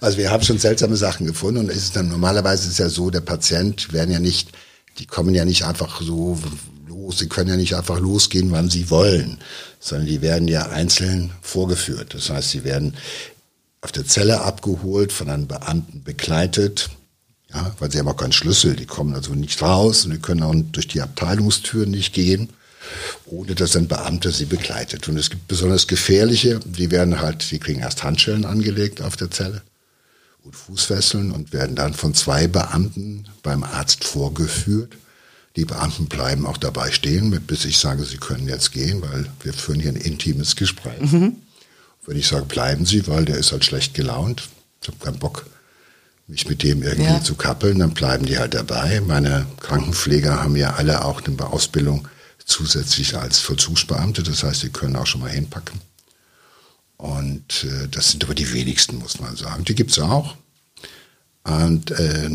Also wir haben schon seltsame Sachen gefunden und es ist dann normalerweise ist ja so, der Patient werden ja nicht, die kommen ja nicht einfach so los, sie können ja nicht einfach losgehen, wann sie wollen, sondern die werden ja einzeln vorgeführt. Das heißt, sie werden auf der Zelle abgeholt, von einem Beamten begleitet, ja, weil sie haben auch keinen Schlüssel, die kommen also nicht raus und die können auch durch die Abteilungstür nicht gehen ohne dass ein Beamter sie begleitet. Und es gibt besonders gefährliche, die werden halt, die kriegen erst Handschellen angelegt auf der Zelle und Fußfesseln und werden dann von zwei Beamten beim Arzt vorgeführt. Die Beamten bleiben auch dabei stehen, bis ich sage, sie können jetzt gehen, weil wir führen hier ein intimes Gespräch. Mhm. Wenn ich sage, bleiben Sie, weil der ist halt schlecht gelaunt, ich habe keinen Bock, mich mit dem irgendwie ja. zu kappeln, dann bleiben die halt dabei. Meine Krankenpfleger haben ja alle auch eine Ausbildung zusätzlich als Vollzugsbeamte. Das heißt, sie können auch schon mal hinpacken. Und äh, das sind aber die wenigsten, muss man sagen. Die gibt es auch. Und äh,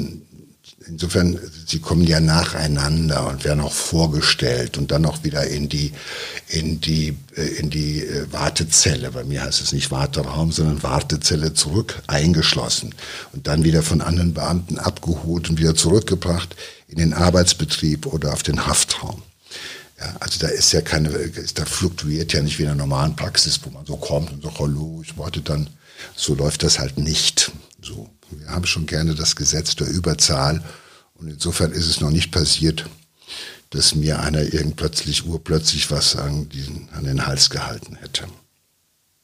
insofern, sie kommen ja nacheinander und werden auch vorgestellt und dann auch wieder in die, in die, äh, in die äh, Wartezelle. Bei mir heißt es nicht Warteraum, sondern Wartezelle zurück eingeschlossen und dann wieder von anderen Beamten abgeholt und wieder zurückgebracht in den Arbeitsbetrieb oder auf den Haftraum. Ja, also da ist ja keine, da fluktuiert ja nicht wie in einer normalen Praxis, wo man so kommt und sagt, hallo, ich warte dann. So läuft das halt nicht. So. Wir haben schon gerne das Gesetz der Überzahl. Und insofern ist es noch nicht passiert, dass mir einer irgend plötzlich, urplötzlich was an, diesen, an den Hals gehalten hätte.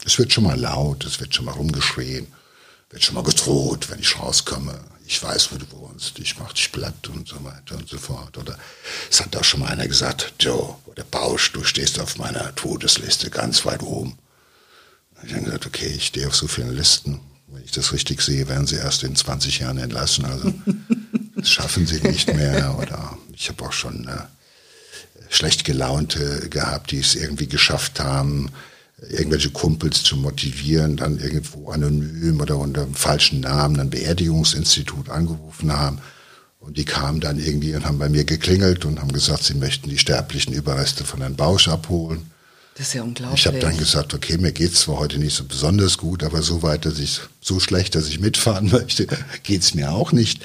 Es wird schon mal laut, es wird schon mal rumgeschrien, wird schon mal gedroht, wenn ich rauskomme ich weiß, wo du wohnst, ich mach dich platt und so weiter und so fort. Oder es hat auch schon mal einer gesagt, Joe oder Bausch, du stehst auf meiner Todesliste ganz weit oben. Ich habe gesagt, okay, ich stehe auf so vielen Listen. Wenn ich das richtig sehe, werden sie erst in 20 Jahren entlassen. Also das schaffen sie nicht mehr. Oder ich habe auch schon äh, schlecht gelaunte gehabt, die es irgendwie geschafft haben, irgendwelche Kumpels zu motivieren, dann irgendwo anonym oder unter einem falschen Namen ein Beerdigungsinstitut angerufen haben. Und die kamen dann irgendwie und haben bei mir geklingelt und haben gesagt, sie möchten die sterblichen Überreste von Herrn Bausch abholen. Das ist ja unglaublich. Ich habe dann gesagt, okay, mir geht's zwar heute nicht so besonders gut, aber so weit, dass ich so schlecht, dass ich mitfahren möchte, geht's mir auch nicht.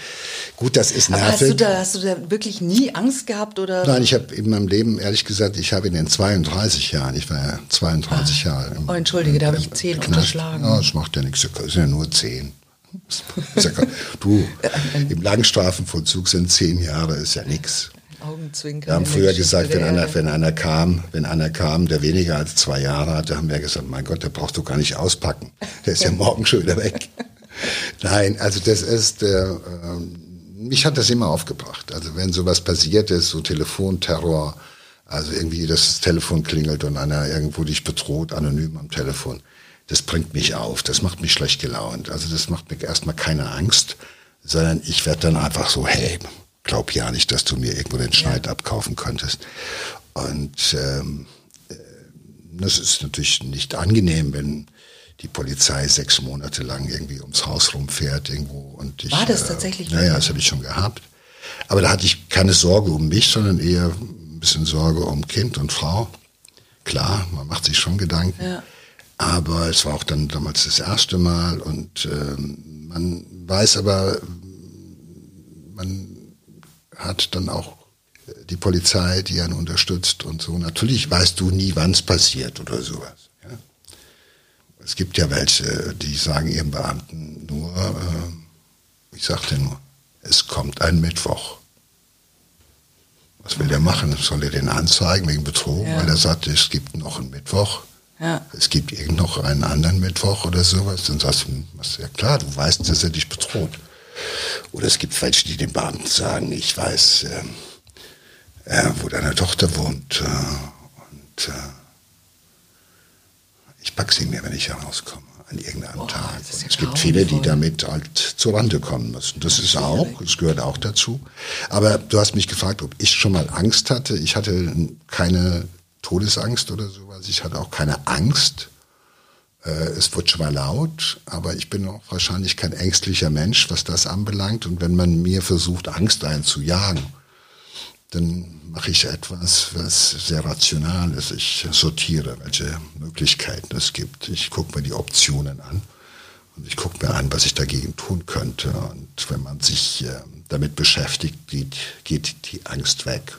Gut, das ist nervig. Aber hast du da, hast du da wirklich nie Angst gehabt oder? Nein, ich habe in meinem Leben ehrlich gesagt, ich habe in den 32 Jahren, ich war ja 32 ah. Jahre. Im, oh, entschuldige, da habe ich 10 unterschlagen. Ja, das macht ja nichts, das sind ja nur 10. du, im Langstrafenvollzug sind 10 Jahre, ist ja nichts. Augenzwinkern. Wir haben früher gesagt, wenn einer, wenn einer kam, wenn einer kam, der weniger als zwei Jahre hatte, haben wir gesagt, mein Gott, der brauchst du gar nicht auspacken. Der ist ja morgen schon wieder weg. Nein, also das ist, äh, äh, mich hat das immer aufgebracht. Also wenn sowas passiert ist, so Telefonterror, also irgendwie das Telefon klingelt und einer irgendwo dich bedroht, anonym am Telefon, das bringt mich auf, das macht mich schlecht gelaunt. Also das macht mir erstmal keine Angst, sondern ich werde dann einfach so, hey, glaub ja nicht, dass du mir irgendwo den Schneid ja. abkaufen könntest. Und ähm, äh, das ist natürlich nicht angenehm, wenn die Polizei sechs Monate lang irgendwie ums Haus rumfährt irgendwo und ich. War das äh, tatsächlich? Naja, das habe ich schon gehabt. Aber da hatte ich keine Sorge um mich, sondern eher ein bisschen Sorge um Kind und Frau. Klar, man macht sich schon Gedanken. Ja. Aber es war auch dann damals das erste Mal und ähm, man weiß aber, man hat dann auch äh, die Polizei, die einen unterstützt und so. Natürlich weißt du nie, wann es passiert oder sowas. Ja? Es gibt ja welche, die sagen ihren Beamten nur, äh, ich sagte nur, es kommt ein Mittwoch. Was will der machen? Soll er den anzeigen wegen Betrug? Ja. Weil er sagt, es gibt noch einen Mittwoch. Ja. Es gibt irgend noch einen anderen Mittwoch oder sowas. Dann sagst du, was, ja klar, du weißt, dass er dich bedroht. Oder es gibt welche, die den Beamten sagen, ich weiß, äh, äh, wo deine Tochter wohnt. Äh, und äh, ich packe sie mir, wenn ich herauskomme. an irgendeinem oh, Tag. Ja es gibt viele, die damit halt zur Rande kommen müssen. Das ist auch, das gehört auch dazu. Aber du hast mich gefragt, ob ich schon mal Angst hatte. Ich hatte keine Todesangst oder sowas. Ich hatte auch keine Angst. Äh, es wird schon mal laut, aber ich bin auch wahrscheinlich kein ängstlicher Mensch, was das anbelangt. Und wenn man mir versucht, Angst einzujagen, dann mache ich etwas, was sehr rational ist. Ich sortiere, welche Möglichkeiten es gibt. Ich gucke mir die Optionen an und ich gucke mir an, was ich dagegen tun könnte. Und wenn man sich äh, damit beschäftigt, geht, geht die Angst weg.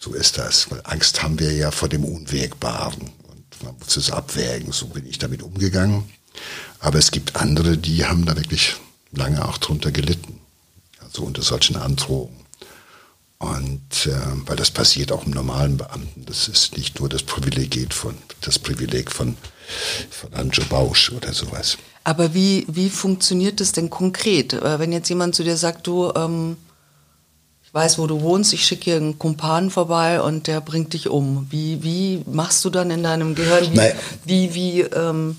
So ist das, weil Angst haben wir ja vor dem Unwägbaren und man muss es abwägen. So bin ich damit umgegangen. Aber es gibt andere, die haben da wirklich lange auch drunter gelitten. Also unter solchen Androhungen. Und äh, weil das passiert auch im normalen Beamten. Das ist nicht nur das Privileg von das Privileg von, von Anjo Bausch oder sowas. Aber wie, wie funktioniert das denn konkret? Äh, wenn jetzt jemand zu dir sagt, du, ähm, weiß, wo du wohnst, ich schicke hier einen Kumpan vorbei und der bringt dich um. Wie, wie machst du dann in deinem Gehirn? Wie, naja. wie, wie ähm,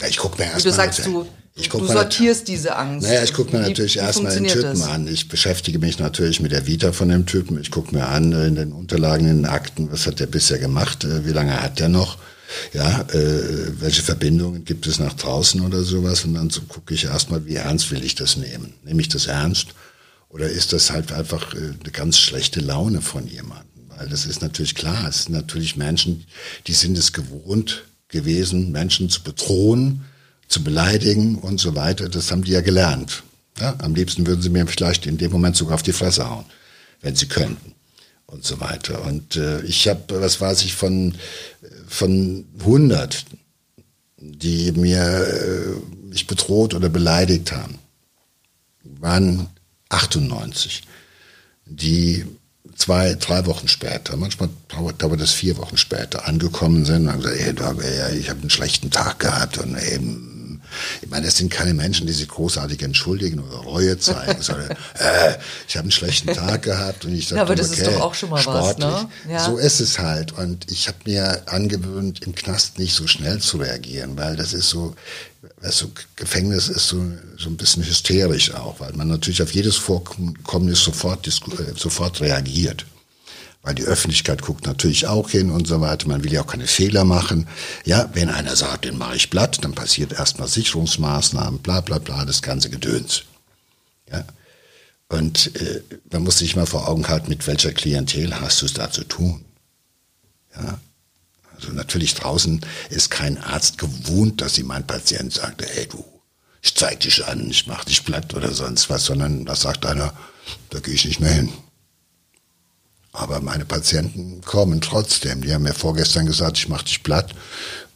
ja, ich gucke mir erst Du sagst, du, ich du sortierst diese Angst. Naja, ich gucke mir wie, natürlich erstmal den Typen das? an. Ich beschäftige mich natürlich mit der Vita von dem Typen. Ich gucke mir an in den Unterlagen, in den Akten, was hat der bisher gemacht, äh, wie lange hat der noch, ja, äh, welche Verbindungen gibt es nach draußen oder sowas. Und dann so gucke ich erstmal, wie ernst will ich das nehmen. Nehme ich das ernst oder ist das halt einfach äh, eine ganz schlechte Laune von jemandem? Weil das ist natürlich klar, es sind natürlich Menschen, die sind es gewohnt gewesen, Menschen zu bedrohen, zu beleidigen und so weiter. Das haben die ja gelernt. Ja, am liebsten würden sie mir vielleicht in dem Moment sogar auf die Fresse hauen, wenn sie könnten und so weiter. Und äh, ich habe, was weiß ich, von, von 100, die mir äh, mich bedroht oder beleidigt haben, waren 98, die zwei, drei Wochen später, manchmal dauert, das vier Wochen später, angekommen sind und haben gesagt, hey, ich habe einen schlechten Tag gehabt und eben ich meine, das sind keine Menschen, die sich großartig entschuldigen oder Reue zeigen, sondern äh, ich habe einen schlechten Tag gehabt und ich dachte, ja, aber das okay, ist doch auch schon mal sportlich. was, ne? Ja. So ist es halt. Und ich habe mir angewöhnt, im Knast nicht so schnell zu reagieren, weil das ist so, weißt du, Gefängnis ist so, so ein bisschen hysterisch auch, weil man natürlich auf jedes Vorkommnis sofort, äh, sofort reagiert weil die Öffentlichkeit guckt natürlich auch hin und so weiter. Man will ja auch keine Fehler machen. Ja, wenn einer sagt, den mache ich platt, dann passiert erstmal Sicherungsmaßnahmen, bla bla bla, das ganze Gedöns. Ja. Und äh, man muss sich mal vor Augen halten, mit welcher Klientel hast du es da zu tun. Ja. Also natürlich draußen ist kein Arzt gewohnt, dass ihm ein Patient sagt, hey du, ich zeig dich an, ich mach dich platt oder sonst was, sondern da sagt einer, da gehe ich nicht mehr hin. Aber meine Patienten kommen trotzdem. Die haben mir vorgestern gesagt, ich mache dich platt.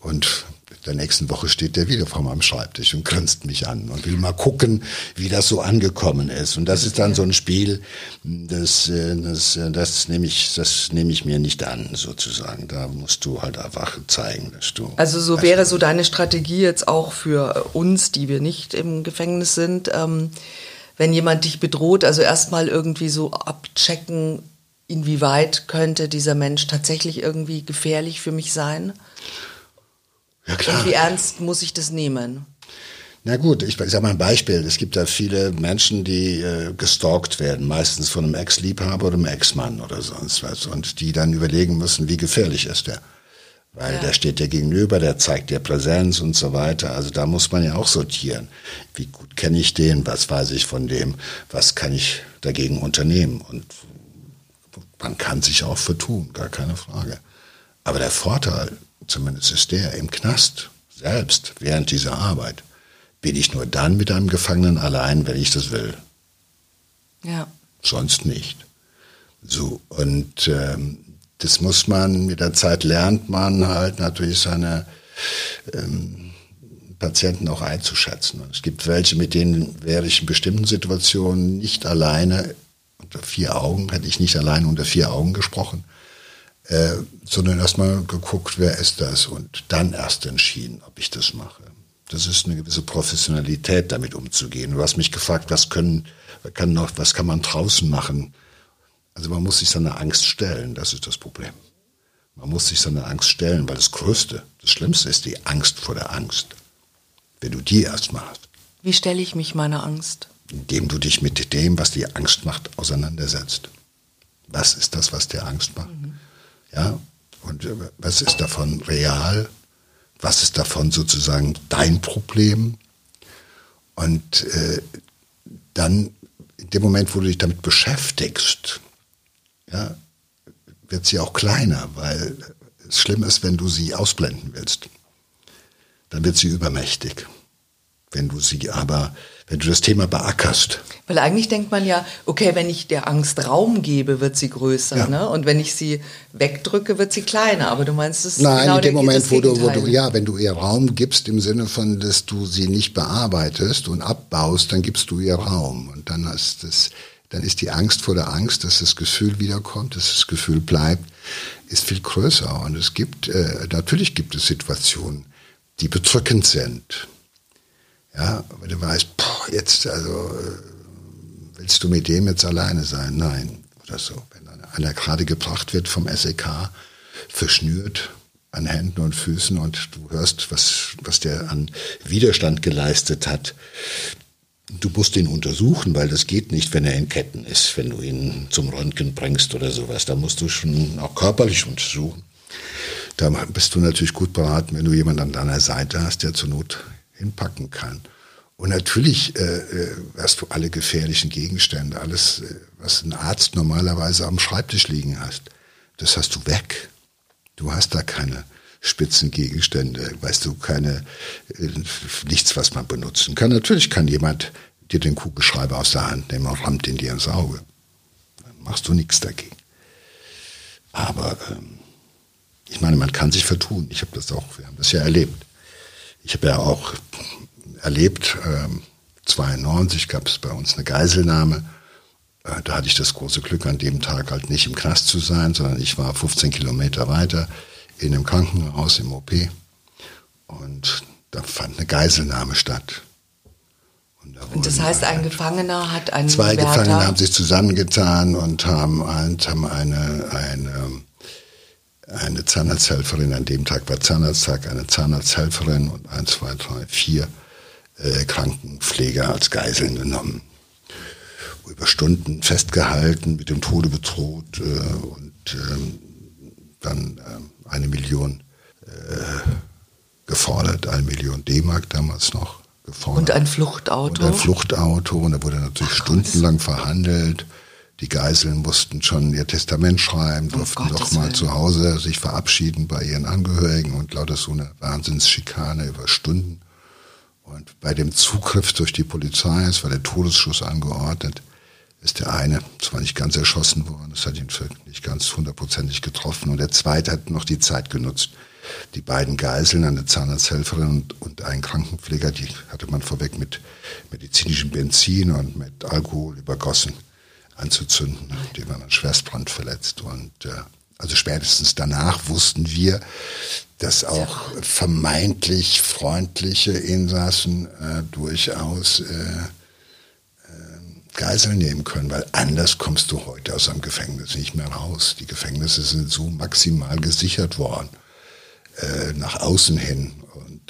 Und der nächsten Woche steht der wieder vor meinem Schreibtisch und grinst mich an und will mal gucken, wie das so angekommen ist. Und das ist dann so ein Spiel, das, äh, das, äh, das nehme ich, das nehme ich mir nicht an, sozusagen. Da musst du halt einfach zeigen, dass du. Also so wäre so deine Strategie jetzt auch für uns, die wir nicht im Gefängnis sind. Ähm, wenn jemand dich bedroht, also erstmal irgendwie so abchecken, inwieweit könnte dieser Mensch tatsächlich irgendwie gefährlich für mich sein? Ja, klar. Und wie ernst muss ich das nehmen? Na gut, ich sage mal ein Beispiel. Es gibt da viele Menschen, die äh, gestalkt werden, meistens von einem Ex-Liebhaber oder einem Ex-Mann oder sonst was, und die dann überlegen müssen, wie gefährlich ist der. Weil ja. der steht dir gegenüber, der zeigt dir Präsenz und so weiter. Also da muss man ja auch sortieren. Wie gut kenne ich den? Was weiß ich von dem? Was kann ich dagegen unternehmen? Und man kann sich auch vertun, gar keine Frage. Aber der Vorteil, zumindest ist der, im Knast selbst, während dieser Arbeit, bin ich nur dann mit einem Gefangenen allein, wenn ich das will. Ja. Sonst nicht. So, und ähm, das muss man, mit der Zeit lernt man halt natürlich seine ähm, Patienten auch einzuschätzen. Und es gibt welche, mit denen wäre ich in bestimmten Situationen nicht alleine unter vier Augen, hätte ich nicht allein unter vier Augen gesprochen, äh, sondern erstmal geguckt, wer ist das und dann erst entschieden, ob ich das mache. Das ist eine gewisse Professionalität, damit umzugehen. Du hast mich gefragt, was können, kann noch, was kann man draußen machen? Also man muss sich seiner Angst stellen, das ist das Problem. Man muss sich seiner Angst stellen, weil das Größte, das Schlimmste ist die Angst vor der Angst. wenn du die erstmal hast. Wie stelle ich mich meiner Angst? Indem du dich mit dem, was dir Angst macht, auseinandersetzt. Was ist das, was dir Angst macht? Ja, und äh, was ist davon real? Was ist davon sozusagen dein Problem? Und äh, dann, in dem Moment, wo du dich damit beschäftigst, ja, wird sie auch kleiner, weil es schlimm ist, wenn du sie ausblenden willst. Dann wird sie übermächtig. Wenn du sie aber, wenn du das Thema beackerst. Weil eigentlich denkt man ja, okay, wenn ich der Angst Raum gebe, wird sie größer, ja. ne? Und wenn ich sie wegdrücke, wird sie kleiner. Aber du meinst, es ist Nein, genau in dem Moment, wo du, wo du, ja, wenn du ihr Raum gibst im Sinne von, dass du sie nicht bearbeitest und abbaust, dann gibst du ihr Raum. Und dann ist das, dann ist die Angst vor der Angst, dass das Gefühl wiederkommt, dass das Gefühl bleibt, ist viel größer. Und es gibt, äh, natürlich gibt es Situationen, die bedrückend sind ja, aber du weißt, boah, jetzt, also, äh, willst du mit dem jetzt alleine sein? Nein, oder so. Wenn einer gerade gebracht wird vom SEK, verschnürt an Händen und Füßen und du hörst, was, was der an Widerstand geleistet hat. Du musst ihn untersuchen, weil das geht nicht, wenn er in Ketten ist, wenn du ihn zum Röntgen bringst oder sowas. Da musst du schon auch körperlich untersuchen. Da bist du natürlich gut beraten, wenn du jemanden an deiner Seite hast, der zur Not hinpacken kann. Und natürlich äh, äh, hast du alle gefährlichen Gegenstände, alles, äh, was ein Arzt normalerweise am Schreibtisch liegen hast, das hast du weg. Du hast da keine spitzen Gegenstände, weißt du, keine, äh, nichts, was man benutzen kann. Natürlich kann jemand dir den Kugelschreiber aus der Hand nehmen und rammt ihn dir ins Auge. Dann machst du nichts dagegen. Aber ähm, ich meine, man kann sich vertun. Ich habe das auch, wir haben das ja erlebt. Ich habe ja auch erlebt, ähm, 92 gab es bei uns eine Geiselnahme. Äh, da hatte ich das große Glück, an dem Tag halt nicht im Knast zu sein, sondern ich war 15 Kilometer weiter in einem Krankenhaus im OP. Und da fand eine Geiselnahme statt. Und, da und das heißt, ein Gefangener hat einen Zwei Wärter. Gefangene haben sich zusammengetan und haben, haben eine, eine eine Zahnarzthelferin, an dem Tag war Zahnarzttag, eine Zahnarzthelferin und ein, zwei, drei, vier äh, Krankenpfleger als Geiseln genommen. Über Stunden festgehalten, mit dem Tode bedroht äh, und ähm, dann äh, eine Million äh, gefordert, eine Million D-Mark damals noch gefordert. Und ein Fluchtauto. Und ein Fluchtauto und da wurde natürlich Ach, stundenlang verhandelt. Die Geiseln mussten schon ihr Testament schreiben, durften oh doch mal zu Hause sich verabschieden bei ihren Angehörigen und lauter so eine Wahnsinnsschikane über Stunden. Und bei dem Zugriff durch die Polizei, es war der Todesschuss angeordnet, ist der eine zwar nicht ganz erschossen worden, das hat ihn nicht ganz hundertprozentig getroffen, und der zweite hat noch die Zeit genutzt. Die beiden Geiseln, eine Zahnarzthelferin und, und ein Krankenpfleger, die hatte man vorweg mit medizinischem Benzin und mit Alkohol übergossen anzuzünden. Die waren an Schwerstbrand verletzt. Und äh, also spätestens danach wussten wir, dass auch vermeintlich freundliche Insassen äh, durchaus äh, äh, Geiseln nehmen können, weil anders kommst du heute aus einem Gefängnis nicht mehr raus. Die Gefängnisse sind so maximal gesichert worden, äh, nach außen hin.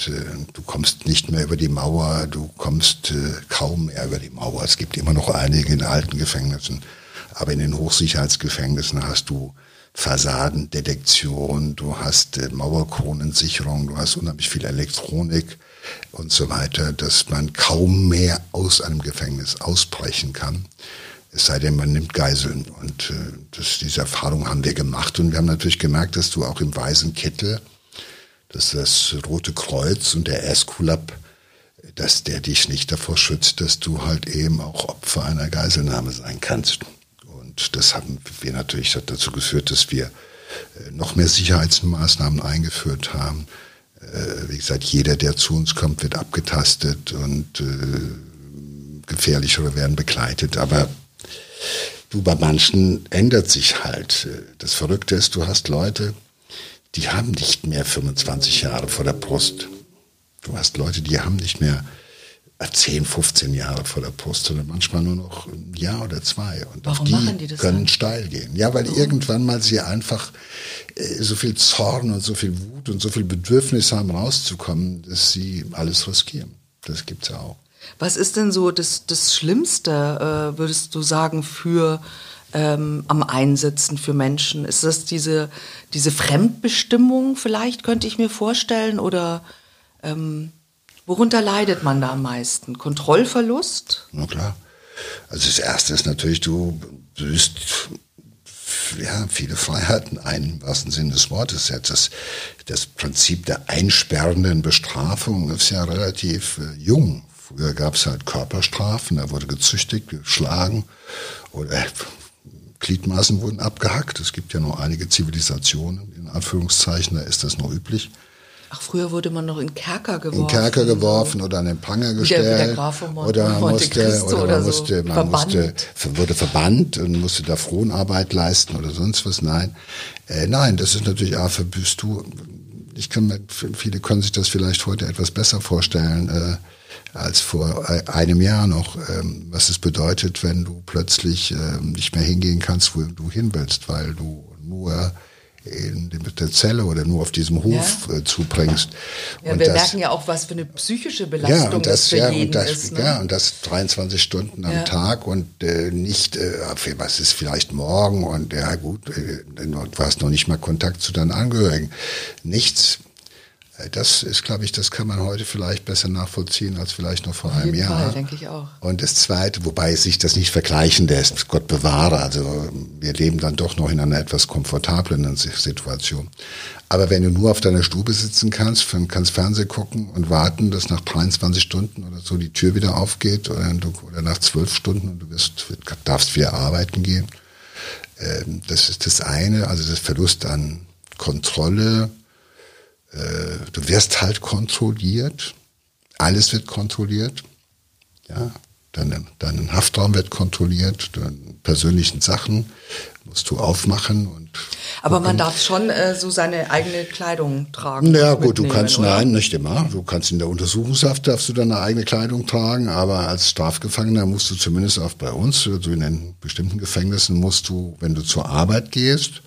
Äh, du kommst nicht mehr über die Mauer, du kommst äh, kaum mehr über die Mauer. Es gibt immer noch einige in alten Gefängnissen, aber in den Hochsicherheitsgefängnissen hast du Fassadendetektion, du hast äh, Mauerkronensicherung, du hast unheimlich viel Elektronik und so weiter, dass man kaum mehr aus einem Gefängnis ausbrechen kann. Es sei denn, man nimmt Geiseln. Und äh, das, diese Erfahrung haben wir gemacht. Und wir haben natürlich gemerkt, dass du auch im weißen Kittel dass das Rote Kreuz und der Eskulap, dass der dich nicht davor schützt, dass du halt eben auch Opfer einer Geiselnahme sein kannst. Und das haben wir natürlich dazu geführt, dass wir äh, noch mehr Sicherheitsmaßnahmen eingeführt haben. Äh, wie gesagt, jeder, der zu uns kommt, wird abgetastet und äh, gefährlichere werden begleitet. Aber du, bei manchen ändert sich halt. Das Verrückte ist, du hast Leute, die haben nicht mehr 25 Jahre vor der Brust. Du hast Leute, die haben nicht mehr 10, 15 Jahre vor der Brust, sondern manchmal nur noch ein Jahr oder zwei. Und Warum auf die, machen die das können dann? steil gehen. Ja, weil oh. irgendwann mal sie einfach äh, so viel Zorn und so viel Wut und so viel Bedürfnis haben, rauszukommen, dass sie alles riskieren. Das gibt's auch. Was ist denn so das, das Schlimmste, äh, würdest du sagen, für ähm, am Einsitzen für Menschen? Ist das diese, diese Fremdbestimmung vielleicht, könnte ich mir vorstellen? Oder ähm, worunter leidet man da am meisten? Kontrollverlust? Na klar. Also das Erste ist natürlich, du büßt ja, viele Freiheiten ein, im wahrsten Sinne des Wortes. Jetzt das, das Prinzip der einsperrenden Bestrafung ist ja relativ äh, jung. Früher gab es halt Körperstrafen, da wurde gezüchtigt, geschlagen oder Gliedmaßen wurden abgehackt. Es gibt ja noch einige Zivilisationen, in Anführungszeichen, da ist das noch üblich. Ach, früher wurde man noch in Kerker geworfen. In Kerker geworfen oder an den Pranger gestellt. Der, der Graf von Mont oder man musste, oder man, musste, man musste, wurde verbannt und musste da Fronarbeit leisten oder sonst was. Nein, äh, nein, das ist natürlich, A, verbüßt du. Ich kann mir, viele können sich das vielleicht heute etwas besser vorstellen. Äh, als vor einem Jahr noch, ähm, was es bedeutet, wenn du plötzlich ähm, nicht mehr hingehen kannst, wo du hin willst, weil du nur in der Zelle oder nur auf diesem Hof ja. äh, zubringst. Ja, und wir das, merken ja auch, was für eine psychische Belastung ja, und das, das für ja, jeden und das, ist. Ne? Ja, und das 23 Stunden am. Tag und äh, nicht, äh, was ist vielleicht morgen und ja gut, äh, du hast noch nicht mal Kontakt zu deinen Angehörigen. Nichts das ist, glaube ich, das kann man heute vielleicht besser nachvollziehen als vielleicht noch vor einem Jahr. Fall, denke ich auch. Und das Zweite, wobei sich das nicht vergleichen lässt, Gott bewahre, also wir leben dann doch noch in einer etwas komfortableren Situation. Aber wenn du nur auf deiner Stube sitzen kannst, kannst Fernsehen gucken und warten, dass nach 23 Stunden oder so die Tür wieder aufgeht oder, oder nach 12 Stunden und du wirst, darfst wieder arbeiten gehen, ähm, das ist das eine, also das Verlust an Kontrolle, du wirst halt kontrolliert. Alles wird kontrolliert. Ja, dein, dein Haftraum wird kontrolliert, deine persönlichen Sachen musst du aufmachen und. Aber gucken. man darf schon äh, so seine eigene Kleidung tragen. Ja gut, du kannst oder? nein, nicht immer. Du kannst in der Untersuchungshaft darfst du deine eigene Kleidung tragen, aber als Strafgefangener musst du zumindest auch bei uns, also in den bestimmten Gefängnissen musst du, wenn du zur Arbeit gehst,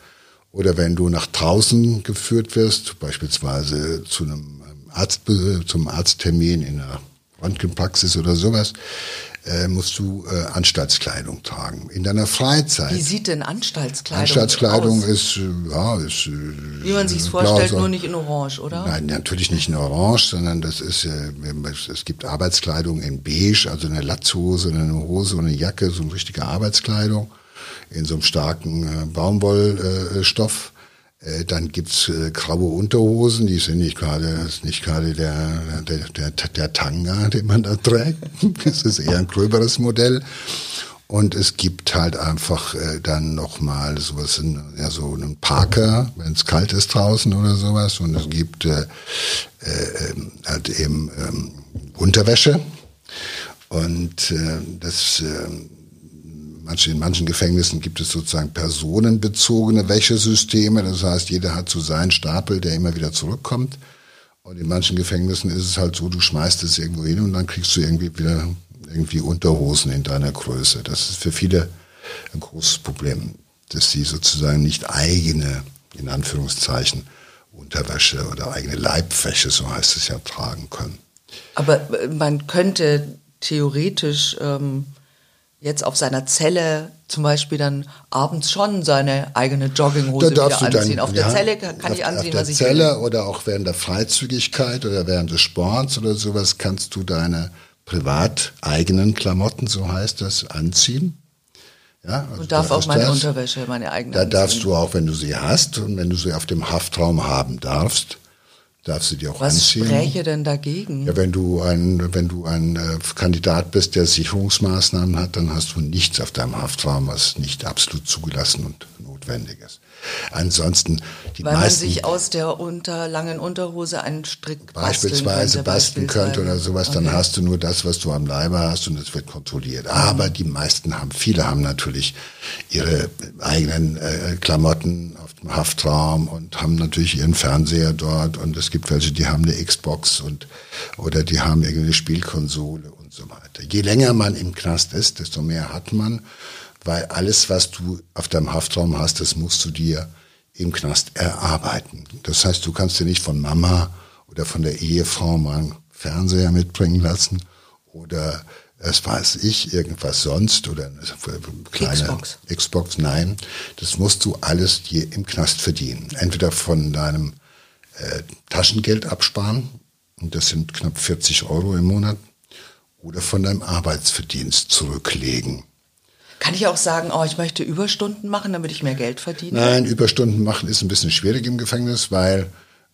oder wenn du nach draußen geführt wirst, beispielsweise zu einem Arzt, zum Arzttermin in einer Röntgenpraxis oder sowas, äh, musst du äh, Anstaltskleidung tragen. In deiner Freizeit. Wie sieht denn Anstaltskleidung Anstaltskleidung aus? ist, äh, ja, ist. Äh, Wie man sich vorstellt, nur nicht in Orange, oder? Nein, natürlich nicht in Orange, sondern das ist, äh, es gibt Arbeitskleidung in Beige, also eine Latzhose, eine Hose und eine Jacke, so eine richtige Arbeitskleidung in so einem starken äh, Baumwollstoff. Äh, dann gibt's äh, graue Unterhosen, die sind nicht gerade, ist nicht gerade der, der, der, der Tanga, den man da trägt. Das ist eher ein gröberes Modell. Und es gibt halt einfach äh, dann nochmal sowas, in, ja, so einen Parker, wenn es kalt ist draußen oder sowas. Und es gibt äh, äh, ähm, halt eben ähm, Unterwäsche. Und äh, das äh, in manchen Gefängnissen gibt es sozusagen personenbezogene Wäschesysteme. Das heißt, jeder hat so seinen Stapel, der immer wieder zurückkommt. Und in manchen Gefängnissen ist es halt so, du schmeißt es irgendwo hin und dann kriegst du irgendwie wieder irgendwie Unterhosen in deiner Größe. Das ist für viele ein großes Problem, dass sie sozusagen nicht eigene, in Anführungszeichen, Unterwäsche oder eigene Leibwäsche, so heißt es ja, tragen können. Aber man könnte theoretisch ähm, jetzt auf seiner Zelle zum Beispiel dann abends schon seine eigene Jogginghose wieder anziehen. Dann, auf der ja, Zelle kann ich anziehen, was ich will. Auf der Zelle oder auch während der Freizügigkeit oder während des Sports oder sowas kannst du deine privat eigenen Klamotten, so heißt das, anziehen. Ja, also und darf auch meine das. Unterwäsche, meine eigene. Da darfst du auch, wenn du sie hast und wenn du sie auf dem Haftraum haben darfst, darfst du die auch Was anziehen. Was spräche denn dagegen? Ja, wenn du ein, wenn du ein äh, Kandidat bist, der Sicherungsmaßnahmen hat, dann hast du nichts auf deinem Haftraum, was nicht absolut zugelassen und notwendig ist. Ansonsten die Weil meisten, man sich aus der unter, langen Unterhose einen Strick beispielsweise basteln könnte oder sowas, okay. dann hast du nur das, was du am Leibe hast und es wird kontrolliert. Aber die meisten haben, viele haben natürlich ihre eigenen äh, Klamotten auf dem Haftraum und haben natürlich ihren Fernseher dort und es gibt welche, die haben eine Xbox und oder die haben irgendeine Spielkonsole und so weiter. Je länger man im Knast ist, desto mehr hat man weil alles, was du auf deinem Haftraum hast, das musst du dir im Knast erarbeiten. Das heißt, du kannst dir nicht von Mama oder von der Ehefrau mal Fernseher mitbringen lassen oder es weiß ich, irgendwas sonst oder eine kleine Xbox. Xbox, nein. Das musst du alles hier im Knast verdienen. Entweder von deinem äh, Taschengeld absparen, und das sind knapp 40 Euro im Monat, oder von deinem Arbeitsverdienst zurücklegen. Kann ich auch sagen, oh, ich möchte Überstunden machen, damit ich mehr Geld verdiene? Nein, Überstunden machen ist ein bisschen schwierig im Gefängnis, weil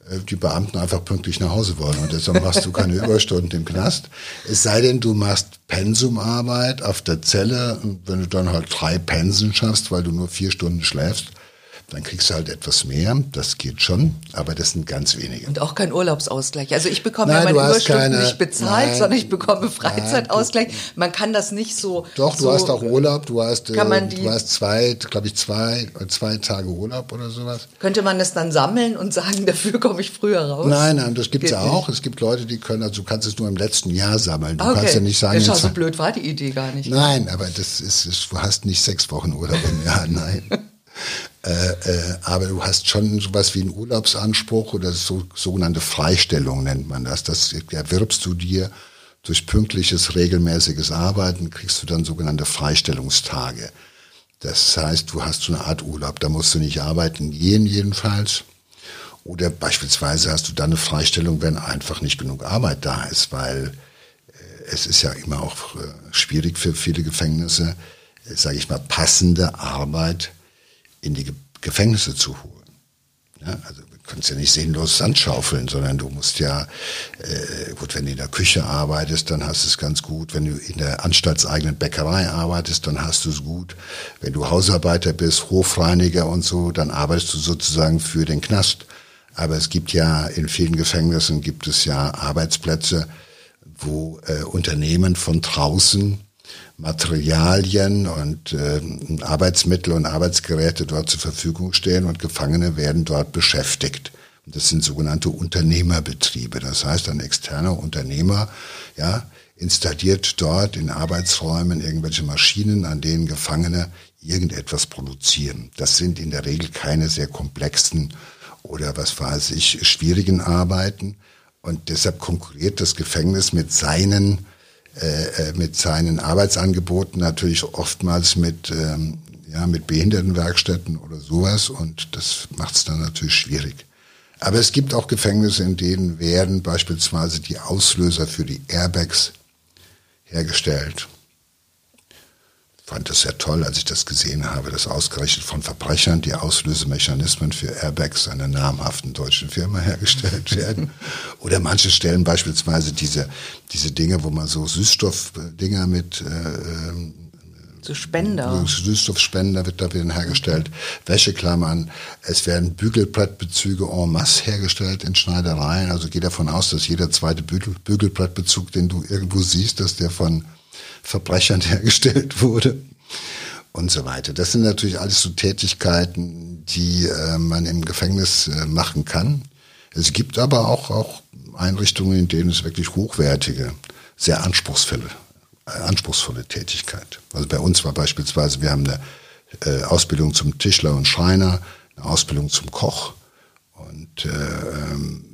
äh, die Beamten einfach pünktlich nach Hause wollen und deshalb machst du keine Überstunden im Knast. Es sei denn, du machst Pensumarbeit auf der Zelle und wenn du dann halt drei Pensen schaffst, weil du nur vier Stunden schläfst, dann kriegst du halt etwas mehr, das geht schon, aber das sind ganz wenige. Und auch kein Urlaubsausgleich. Also ich bekomme nein, ja meine Überstunden keine, nicht bezahlt, nein, sondern ich bekomme Freizeitausgleich. Nein, du, man kann das nicht so. Doch, so, du hast auch Urlaub, du hast, äh, die, du hast zwei, glaube ich, zwei, zwei Tage Urlaub oder sowas. Könnte man das dann sammeln und sagen, dafür komme ich früher raus? Nein, nein, das gibt es ja auch. Es gibt Leute, die können, also du kannst es nur im letzten Jahr sammeln. Du okay. kannst ja nicht sagen. Ja, so blöd war die Idee gar nicht. Nein, aber das ist, ist du hast nicht sechs Wochen Urlaub im Jahr, nein. Äh, äh, aber du hast schon sowas wie einen Urlaubsanspruch oder so, sogenannte Freistellung nennt man das. Das erwirbst du dir durch pünktliches, regelmäßiges Arbeiten, kriegst du dann sogenannte Freistellungstage. Das heißt, du hast so eine Art Urlaub, da musst du nicht arbeiten gehen jedenfalls. Oder beispielsweise hast du dann eine Freistellung, wenn einfach nicht genug Arbeit da ist, weil äh, es ist ja immer auch äh, schwierig für viele Gefängnisse, äh, sage ich mal, passende Arbeit in die Gefängnisse zu holen. Ja, also du kannst ja nicht sinnlos Sand sondern du musst ja, äh, gut, wenn du in der Küche arbeitest, dann hast du es ganz gut. Wenn du in der anstaltseigenen Bäckerei arbeitest, dann hast du es gut. Wenn du Hausarbeiter bist, Hofreiniger und so, dann arbeitest du sozusagen für den Knast. Aber es gibt ja in vielen Gefängnissen gibt es ja Arbeitsplätze, wo äh, Unternehmen von draußen Materialien und äh, Arbeitsmittel und Arbeitsgeräte dort zur Verfügung stehen und Gefangene werden dort beschäftigt. Und das sind sogenannte Unternehmerbetriebe. Das heißt, ein externer Unternehmer ja, installiert dort in Arbeitsräumen irgendwelche Maschinen, an denen Gefangene irgendetwas produzieren. Das sind in der Regel keine sehr komplexen oder was weiß ich, schwierigen Arbeiten. Und deshalb konkurriert das Gefängnis mit seinen äh, äh, mit seinen Arbeitsangeboten natürlich oftmals mit, ähm, ja, mit Behindertenwerkstätten oder sowas und das macht es dann natürlich schwierig. Aber es gibt auch Gefängnisse, in denen werden beispielsweise die Auslöser für die Airbags hergestellt fand das sehr toll, als ich das gesehen habe, dass ausgerechnet von Verbrechern die Auslösemechanismen für Airbags einer namhaften deutschen Firma hergestellt werden. Oder manche stellen beispielsweise diese, diese Dinge, wo man so Süßstoffdinger mit äh, ähm, so Spender. Süßstoffspender wird da wieder hergestellt. Wäscheklammern. Es werden Bügelbrettbezüge en masse hergestellt in Schneidereien. Also geh davon aus, dass jeder zweite Bügel, Bügelbrettbezug, den du irgendwo siehst, dass der von Verbrechern hergestellt wurde und so weiter. Das sind natürlich alles so Tätigkeiten, die äh, man im Gefängnis äh, machen kann. Es gibt aber auch, auch Einrichtungen, in denen es wirklich hochwertige, sehr anspruchsvolle, äh, anspruchsvolle Tätigkeit. Also bei uns war beispielsweise, wir haben eine äh, Ausbildung zum Tischler und Schreiner, eine Ausbildung zum Koch und äh, ähm,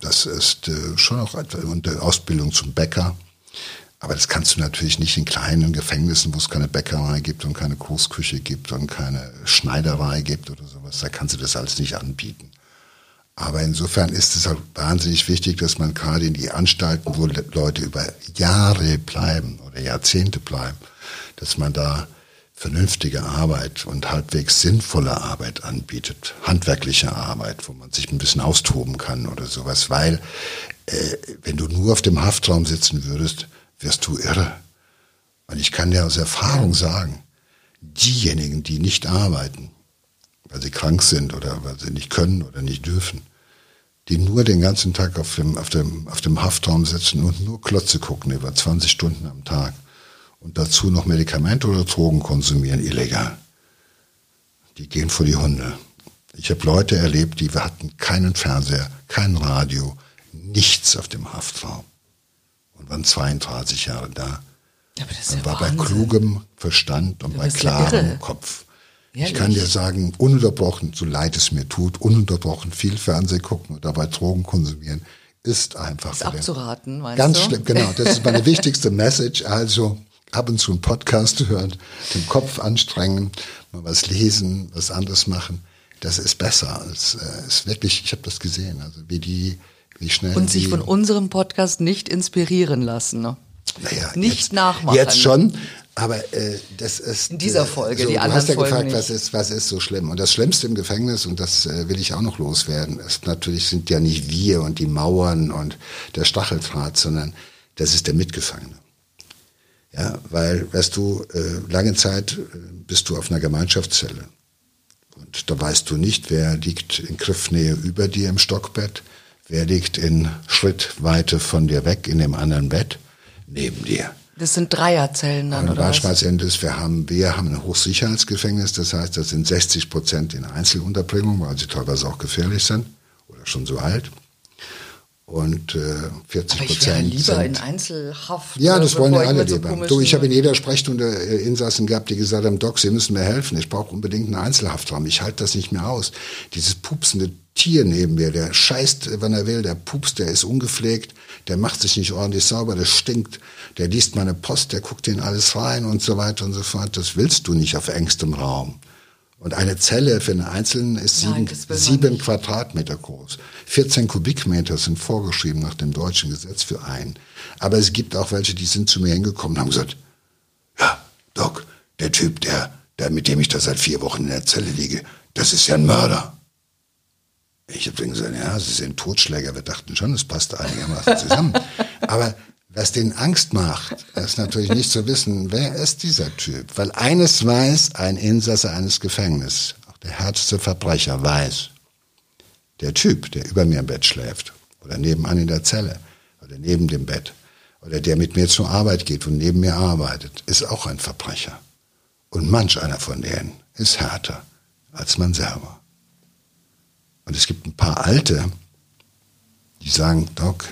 das ist äh, schon auch eine Ausbildung zum Bäcker. Aber das kannst du natürlich nicht in kleinen Gefängnissen, wo es keine Bäckerei gibt und keine Großküche gibt und keine Schneiderei gibt oder sowas. Da kannst du das alles nicht anbieten. Aber insofern ist es halt wahnsinnig wichtig, dass man gerade in die Anstalten, wo Leute über Jahre bleiben oder Jahrzehnte bleiben, dass man da vernünftige Arbeit und halbwegs sinnvolle Arbeit anbietet, handwerkliche Arbeit, wo man sich ein bisschen austoben kann oder sowas, weil äh, wenn du nur auf dem Haftraum sitzen würdest, wirst du irre. Und ich kann dir aus Erfahrung sagen, diejenigen, die nicht arbeiten, weil sie krank sind oder weil sie nicht können oder nicht dürfen, die nur den ganzen Tag auf dem, auf dem, auf dem Haftraum sitzen und nur Klotze gucken über 20 Stunden am Tag und dazu noch Medikamente oder Drogen konsumieren, illegal. Die gehen vor die Hunde. Ich habe Leute erlebt, die hatten keinen Fernseher, kein Radio, nichts auf dem Haftraum und waren 32 Jahre da. Ja, und ja war Wahnsinn. bei klugem Verstand und bei klarem ja Kopf. Ehrlich? Ich kann dir sagen, ununterbrochen, so leid es mir tut, ununterbrochen viel Fernsehen gucken und dabei Drogen konsumieren, ist einfach. Ist abzuraten, meinst Ganz du? schlimm, genau. Das ist meine wichtigste Message. Also ab und zu einen Podcast hören, den Kopf anstrengen, mal was lesen, was anderes machen. Das ist besser. Es äh, ist wirklich, ich habe das gesehen, also wie die, wie schnell. Und sich von unserem Podcast nicht inspirieren lassen. Ne? naja, nicht jetzt, nachmachen. Jetzt schon, aber äh, das ist. In dieser äh, Folge, so, die du anderen hast ja Folgen gefragt, nicht. was ist, was ist so schlimm? Und das Schlimmste im Gefängnis, und das äh, will ich auch noch loswerden, ist natürlich sind ja nicht wir und die Mauern und der Stacheldraht, sondern das ist der Mitgefangene. Ja, weil, weißt du, äh, lange Zeit äh, bist du auf einer Gemeinschaftszelle. Und da weißt du nicht, wer liegt in Griffnähe über dir im Stockbett, wer liegt in Schrittweite von dir weg in dem anderen Bett neben dir. Das sind Dreierzellen dann, Und oder? Beispielsende ist, wir haben, wir haben ein Hochsicherheitsgefängnis, das heißt, das sind 60 Prozent in Einzelunterbringung, weil sie teilweise auch gefährlich sind oder schon so alt. Und äh, 40 Aber ich Prozent lieber sind in Einzelhaft. ja, äh, das wollen ja alle so lieber. du, ich habe in jeder Sprechstunde äh, Insassen gehabt, die gesagt haben, Doc, Sie müssen mir helfen. Ich brauche unbedingt einen Einzelhaftraum. Ich halte das nicht mehr aus. Dieses pupsende Tier neben mir, der scheißt, äh, wann er will, der pupst, der ist ungepflegt, der macht sich nicht ordentlich sauber, der stinkt, der liest meine Post, der guckt in alles rein und so weiter und so fort. Das willst du nicht auf engstem Raum. Und eine Zelle für einen Einzelnen ist Nein, sieben, man sieben. Quadratmeter groß. 14 Kubikmeter sind vorgeschrieben nach dem deutschen Gesetz für einen. Aber es gibt auch welche, die sind zu mir hingekommen und haben gesagt, ja, Doc, der Typ, der, der, mit dem ich da seit vier Wochen in der Zelle liege, das ist ja ein Mörder. Ich habe dann gesagt, ja, Sie sind Totschläger. Wir dachten schon, es passt einigermaßen zusammen. Aber was denen Angst macht, ist natürlich nicht zu wissen, wer ist dieser Typ. Weil eines weiß ein Insasse eines Gefängnisses, auch der härteste Verbrecher weiß, der Typ, der über mir im Bett schläft oder nebenan in der Zelle oder neben dem Bett oder der mit mir zur Arbeit geht und neben mir arbeitet, ist auch ein Verbrecher. Und manch einer von denen ist härter als man selber. Und es gibt ein paar Alte, die sagen, Doc,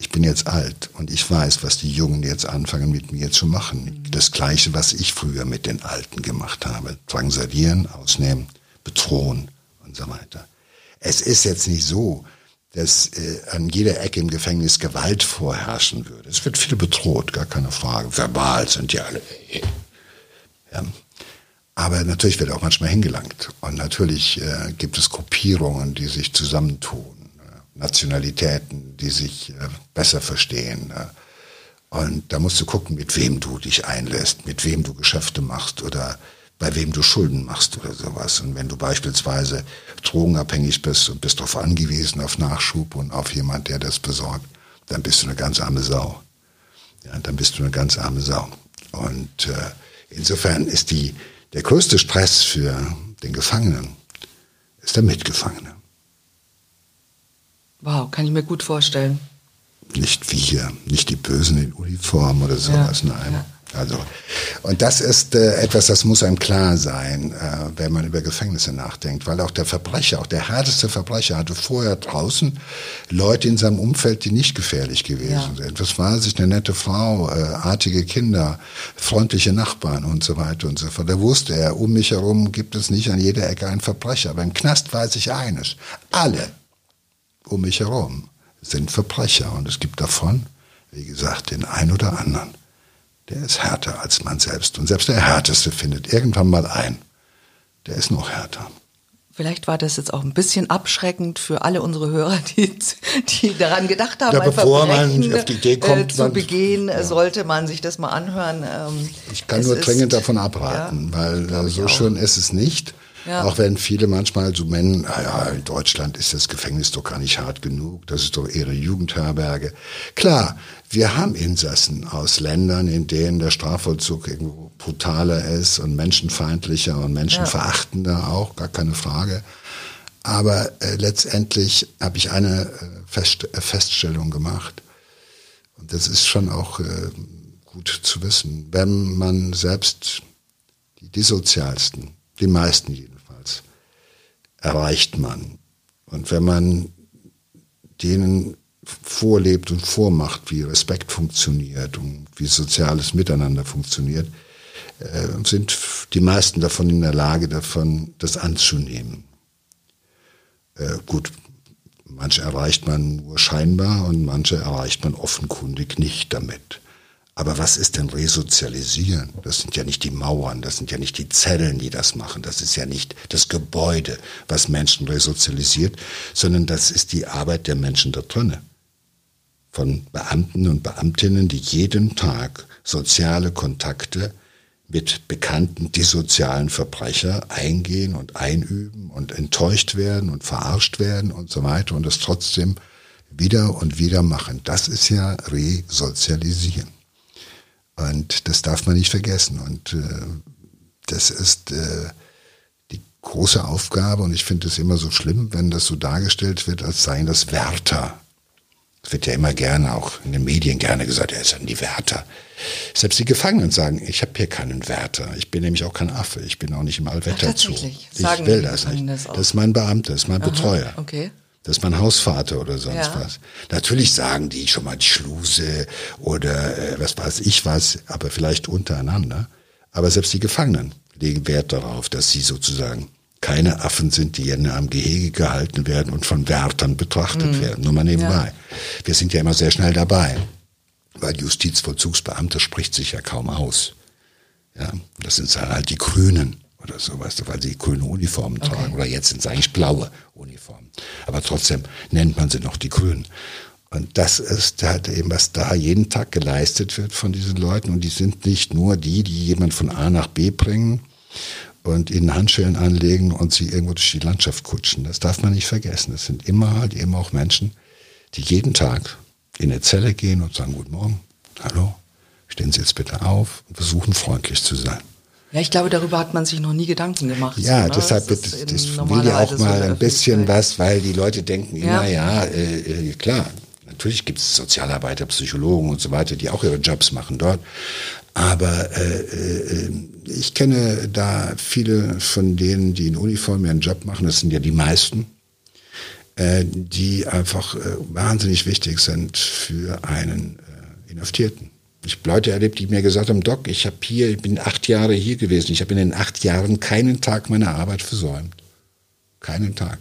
ich bin jetzt alt und ich weiß, was die Jungen jetzt anfangen mit mir zu machen. Das Gleiche, was ich früher mit den Alten gemacht habe. Drangsalieren, ausnehmen, bedrohen und so weiter. Es ist jetzt nicht so, dass äh, an jeder Ecke im Gefängnis Gewalt vorherrschen würde. Es wird viel bedroht, gar keine Frage. Verbal sind die alle. Ja. Aber natürlich wird auch manchmal hingelangt. Und natürlich äh, gibt es Gruppierungen, die sich zusammentun, Nationalitäten, die sich äh, besser verstehen. Und da musst du gucken, mit wem du dich einlässt, mit wem du Geschäfte machst oder bei wem du Schulden machst oder sowas. Und wenn du beispielsweise drogenabhängig bist und bist darauf angewiesen, auf Nachschub und auf jemand, der das besorgt, dann bist du eine ganz arme Sau. Ja, dann bist du eine ganz arme Sau. Und äh, insofern ist die, der größte Stress für den Gefangenen ist der Mitgefangene. Wow, kann ich mir gut vorstellen. Nicht wir, nicht die Bösen in Uniform oder sowas, Ja, nein. ja. Also, und das ist äh, etwas, das muss einem klar sein, äh, wenn man über Gefängnisse nachdenkt, weil auch der Verbrecher, auch der härteste Verbrecher hatte vorher draußen Leute in seinem Umfeld, die nicht gefährlich gewesen Ja. sind. Das war sich eine nette Frau, äh, artige Kinder, freundliche Nachbarn und so weiter und so fort. Da wusste er, um mich herum gibt es nicht an jeder Ecke einen Verbrecher. Aber im Knast weiß ich eines. Alle um mich herum sind Verbrecher. Und es gibt davon, wie gesagt, den ein oder anderen, der ist härter als man selbst. Und selbst der Härteste findet irgendwann mal ein, der ist noch härter. Vielleicht war das jetzt auch ein bisschen abschreckend für alle unsere Hörer, die, die daran gedacht haben, Ja, bevor man auf die Idee kommt, äh, zu man- begehen, äh, ja. sollte man sich das mal anhören. Ähm, Ich kann nur ist- dringend davon abraten, Ja, weil äh, so schön ist es nicht. Ja. Auch wenn viele manchmal so meinen, naja, in Deutschland ist das Gefängnis doch gar nicht hart genug, das ist doch eher eine Jugendherberge. Klar, wir haben Insassen aus Ländern, in denen der Strafvollzug irgendwo brutaler ist und menschenfeindlicher und menschenverachtender auch, gar keine Frage. Aber äh, letztendlich habe ich eine äh, Fest äh, Feststellung gemacht. Und das ist schon auch äh, gut zu wissen. Wenn man selbst die dissozialsten, die meisten jedenfalls, erreicht man. Und wenn man denen vorlebt und vormacht, wie Respekt funktioniert und wie soziales Miteinander funktioniert, äh, sind die meisten davon in der Lage, davon das anzunehmen. Äh, gut, Manche erreicht man nur scheinbar und manche erreicht man offenkundig nicht damit. Aber was ist denn Resozialisieren? Das sind ja nicht die Mauern, das sind ja nicht die Zellen, die das machen, das ist ja nicht das Gebäude, was Menschen resozialisiert, sondern das ist die Arbeit der Menschen da drinnen. Von Beamten und Beamtinnen, die jeden Tag soziale Kontakte mit bekannten dissozialen Verbrecher eingehen und einüben und enttäuscht werden und verarscht werden und so weiter und es trotzdem wieder und wieder machen. Das ist ja Resozialisieren. Und das darf man nicht vergessen. Und äh, das ist äh, die große Aufgabe. Und ich finde es immer so schlimm, wenn das so dargestellt wird, als seien das Wärter. Es wird ja immer gerne, auch in den Medien gerne gesagt, er ist ja die Wärter. Selbst die Gefangenen sagen, ich habe hier keinen Wärter. Ich bin nämlich auch kein Affe. Ich bin auch nicht im Allwetterzoo. Ich sagen will das nicht. Das, das, ist mein Beamter, das ist mein Aha, Betreuer. Okay. Das ist mein Hausvater oder sonst ja. was. Natürlich sagen die schon mal die Schluse oder äh, was weiß ich was, aber vielleicht untereinander. Aber selbst die Gefangenen legen Wert darauf, dass sie sozusagen keine Affen sind, die in einem Gehege gehalten werden und von Wärtern betrachtet mhm. werden. Nur mal nebenbei. Ja. Wir sind ja immer sehr schnell dabei, weil Justizvollzugsbeamter spricht sich ja kaum aus. Ja, das sind halt die Grünen oder so, weißt du, weil sie grüne Uniformen okay. tragen. Oder jetzt sind es eigentlich blaue Uniformen. Aber trotzdem nennt man sie noch die Grünen. Und das ist halt eben, was da jeden Tag geleistet wird von diesen Leuten. Und die sind nicht nur die, die jemand von A nach B bringen und ihnen Handschellen anlegen und sie irgendwo durch die Landschaft kutschen. Das darf man nicht vergessen. Das sind immer halt eben auch Menschen, die jeden Tag in eine Zelle gehen und sagen, guten Morgen, hallo, stehen Sie jetzt bitte auf und versuchen freundlich zu sein. Ja, ich glaube, darüber hat man sich noch nie Gedanken gemacht. Ja, ne? deshalb das, das, das will ja auch mal ein bisschen was, weil die Leute denken immer, ja, ja äh, äh, klar, natürlich gibt es Sozialarbeiter, Psychologen und so weiter, die auch ihre Jobs machen dort. Aber äh, äh, ich kenne da viele von denen, die in Uniform ihren Job machen, das sind ja die meisten, äh, die einfach äh, wahnsinnig wichtig sind für einen äh, Inhaftierten. Ich habe Leute erlebt, die mir gesagt haben, Doc, ich habe hier, ich bin acht Jahre hier gewesen. Ich habe in den acht Jahren keinen Tag meiner Arbeit versäumt. Keinen Tag.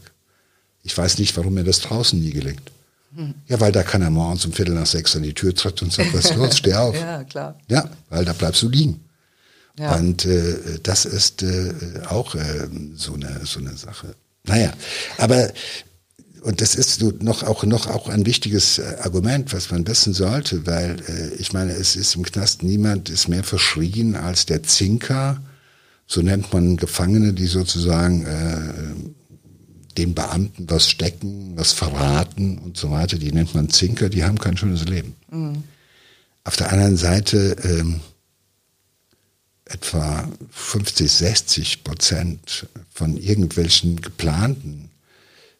Ich weiß nicht, warum mir das draußen nie gelingt. Hm. Ja, weil da kann er morgens um Viertel nach sechs an die Tür tritt und sagt, was ist los, steh auf. ja, klar. Ja, weil da bleibst du liegen. Ja. Und äh, das ist äh, auch äh, so, eine, so eine Sache. Naja, aber und das ist noch auch noch auch ein wichtiges äh, Argument, was man wissen sollte, weil äh, ich meine, es ist im Knast niemand ist mehr verschrien als der Zinker. So nennt man Gefangene, die sozusagen äh, den Beamten was stecken, was verraten und so weiter. Die nennt man Zinker. Die haben kein schönes Leben. Mhm. Auf der anderen Seite ähm, etwa 50, 60 Prozent von irgendwelchen geplanten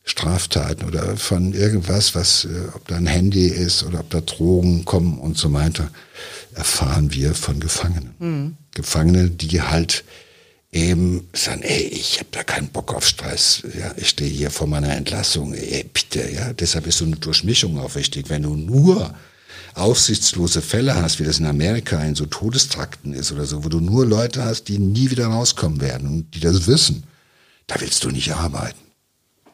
Straftaten oder von irgendwas, was, äh, ob da ein Handy ist oder ob da Drogen kommen und so weiter, erfahren wir von Gefangenen. Mhm. Gefangene, die halt eben sagen, ey, ich habe da keinen Bock auf Stress, ja, ich stehe hier vor meiner Entlassung, ey, bitte, ja, deshalb ist so eine Durchmischung auch wichtig. Wenn du nur aussichtslose Fälle hast, wie das in Amerika in so Todestrakten ist oder so, wo du nur Leute hast, die nie wieder rauskommen werden und die das wissen, da willst du nicht arbeiten.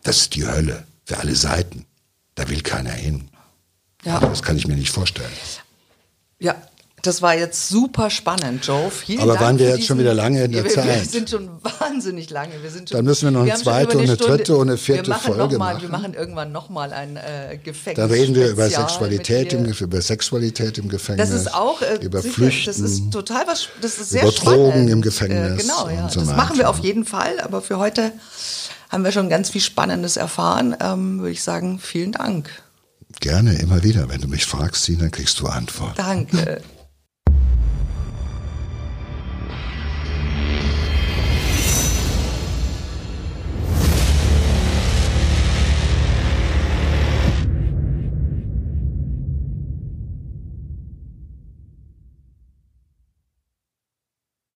Das ist die Hölle für alle Seiten. Da will keiner hin. Ja. das kann ich mir nicht vorstellen. Ja, das war jetzt super spannend, Joe. Vielen Aber Dank waren wir jetzt schon wieder lange in der wir, Zeit? Wir sind schon wahnsinnig lange. Wir sind schon, Dann müssen wir noch eine zweite und eine Stunde, dritte und eine vierte wir Folge mal, machen. Wir machen irgendwann nochmal ein äh, Gefängnis. Dann reden wir über Sexualität, im, über Sexualität im Gefängnis. Das ist auch äh, über sicher, Flüchten. Das ist total was. Das ist sehr über Drogen spannend. im Gefängnis. Äh, genau, ja. So das machen wir auf jeden Fall. Aber für heute haben wir schon ganz viel Spannendes erfahren. Ähm, Würde ich sagen, vielen Dank. Gerne, immer wieder. Wenn du mich fragst, dann kriegst du Antwort. Danke.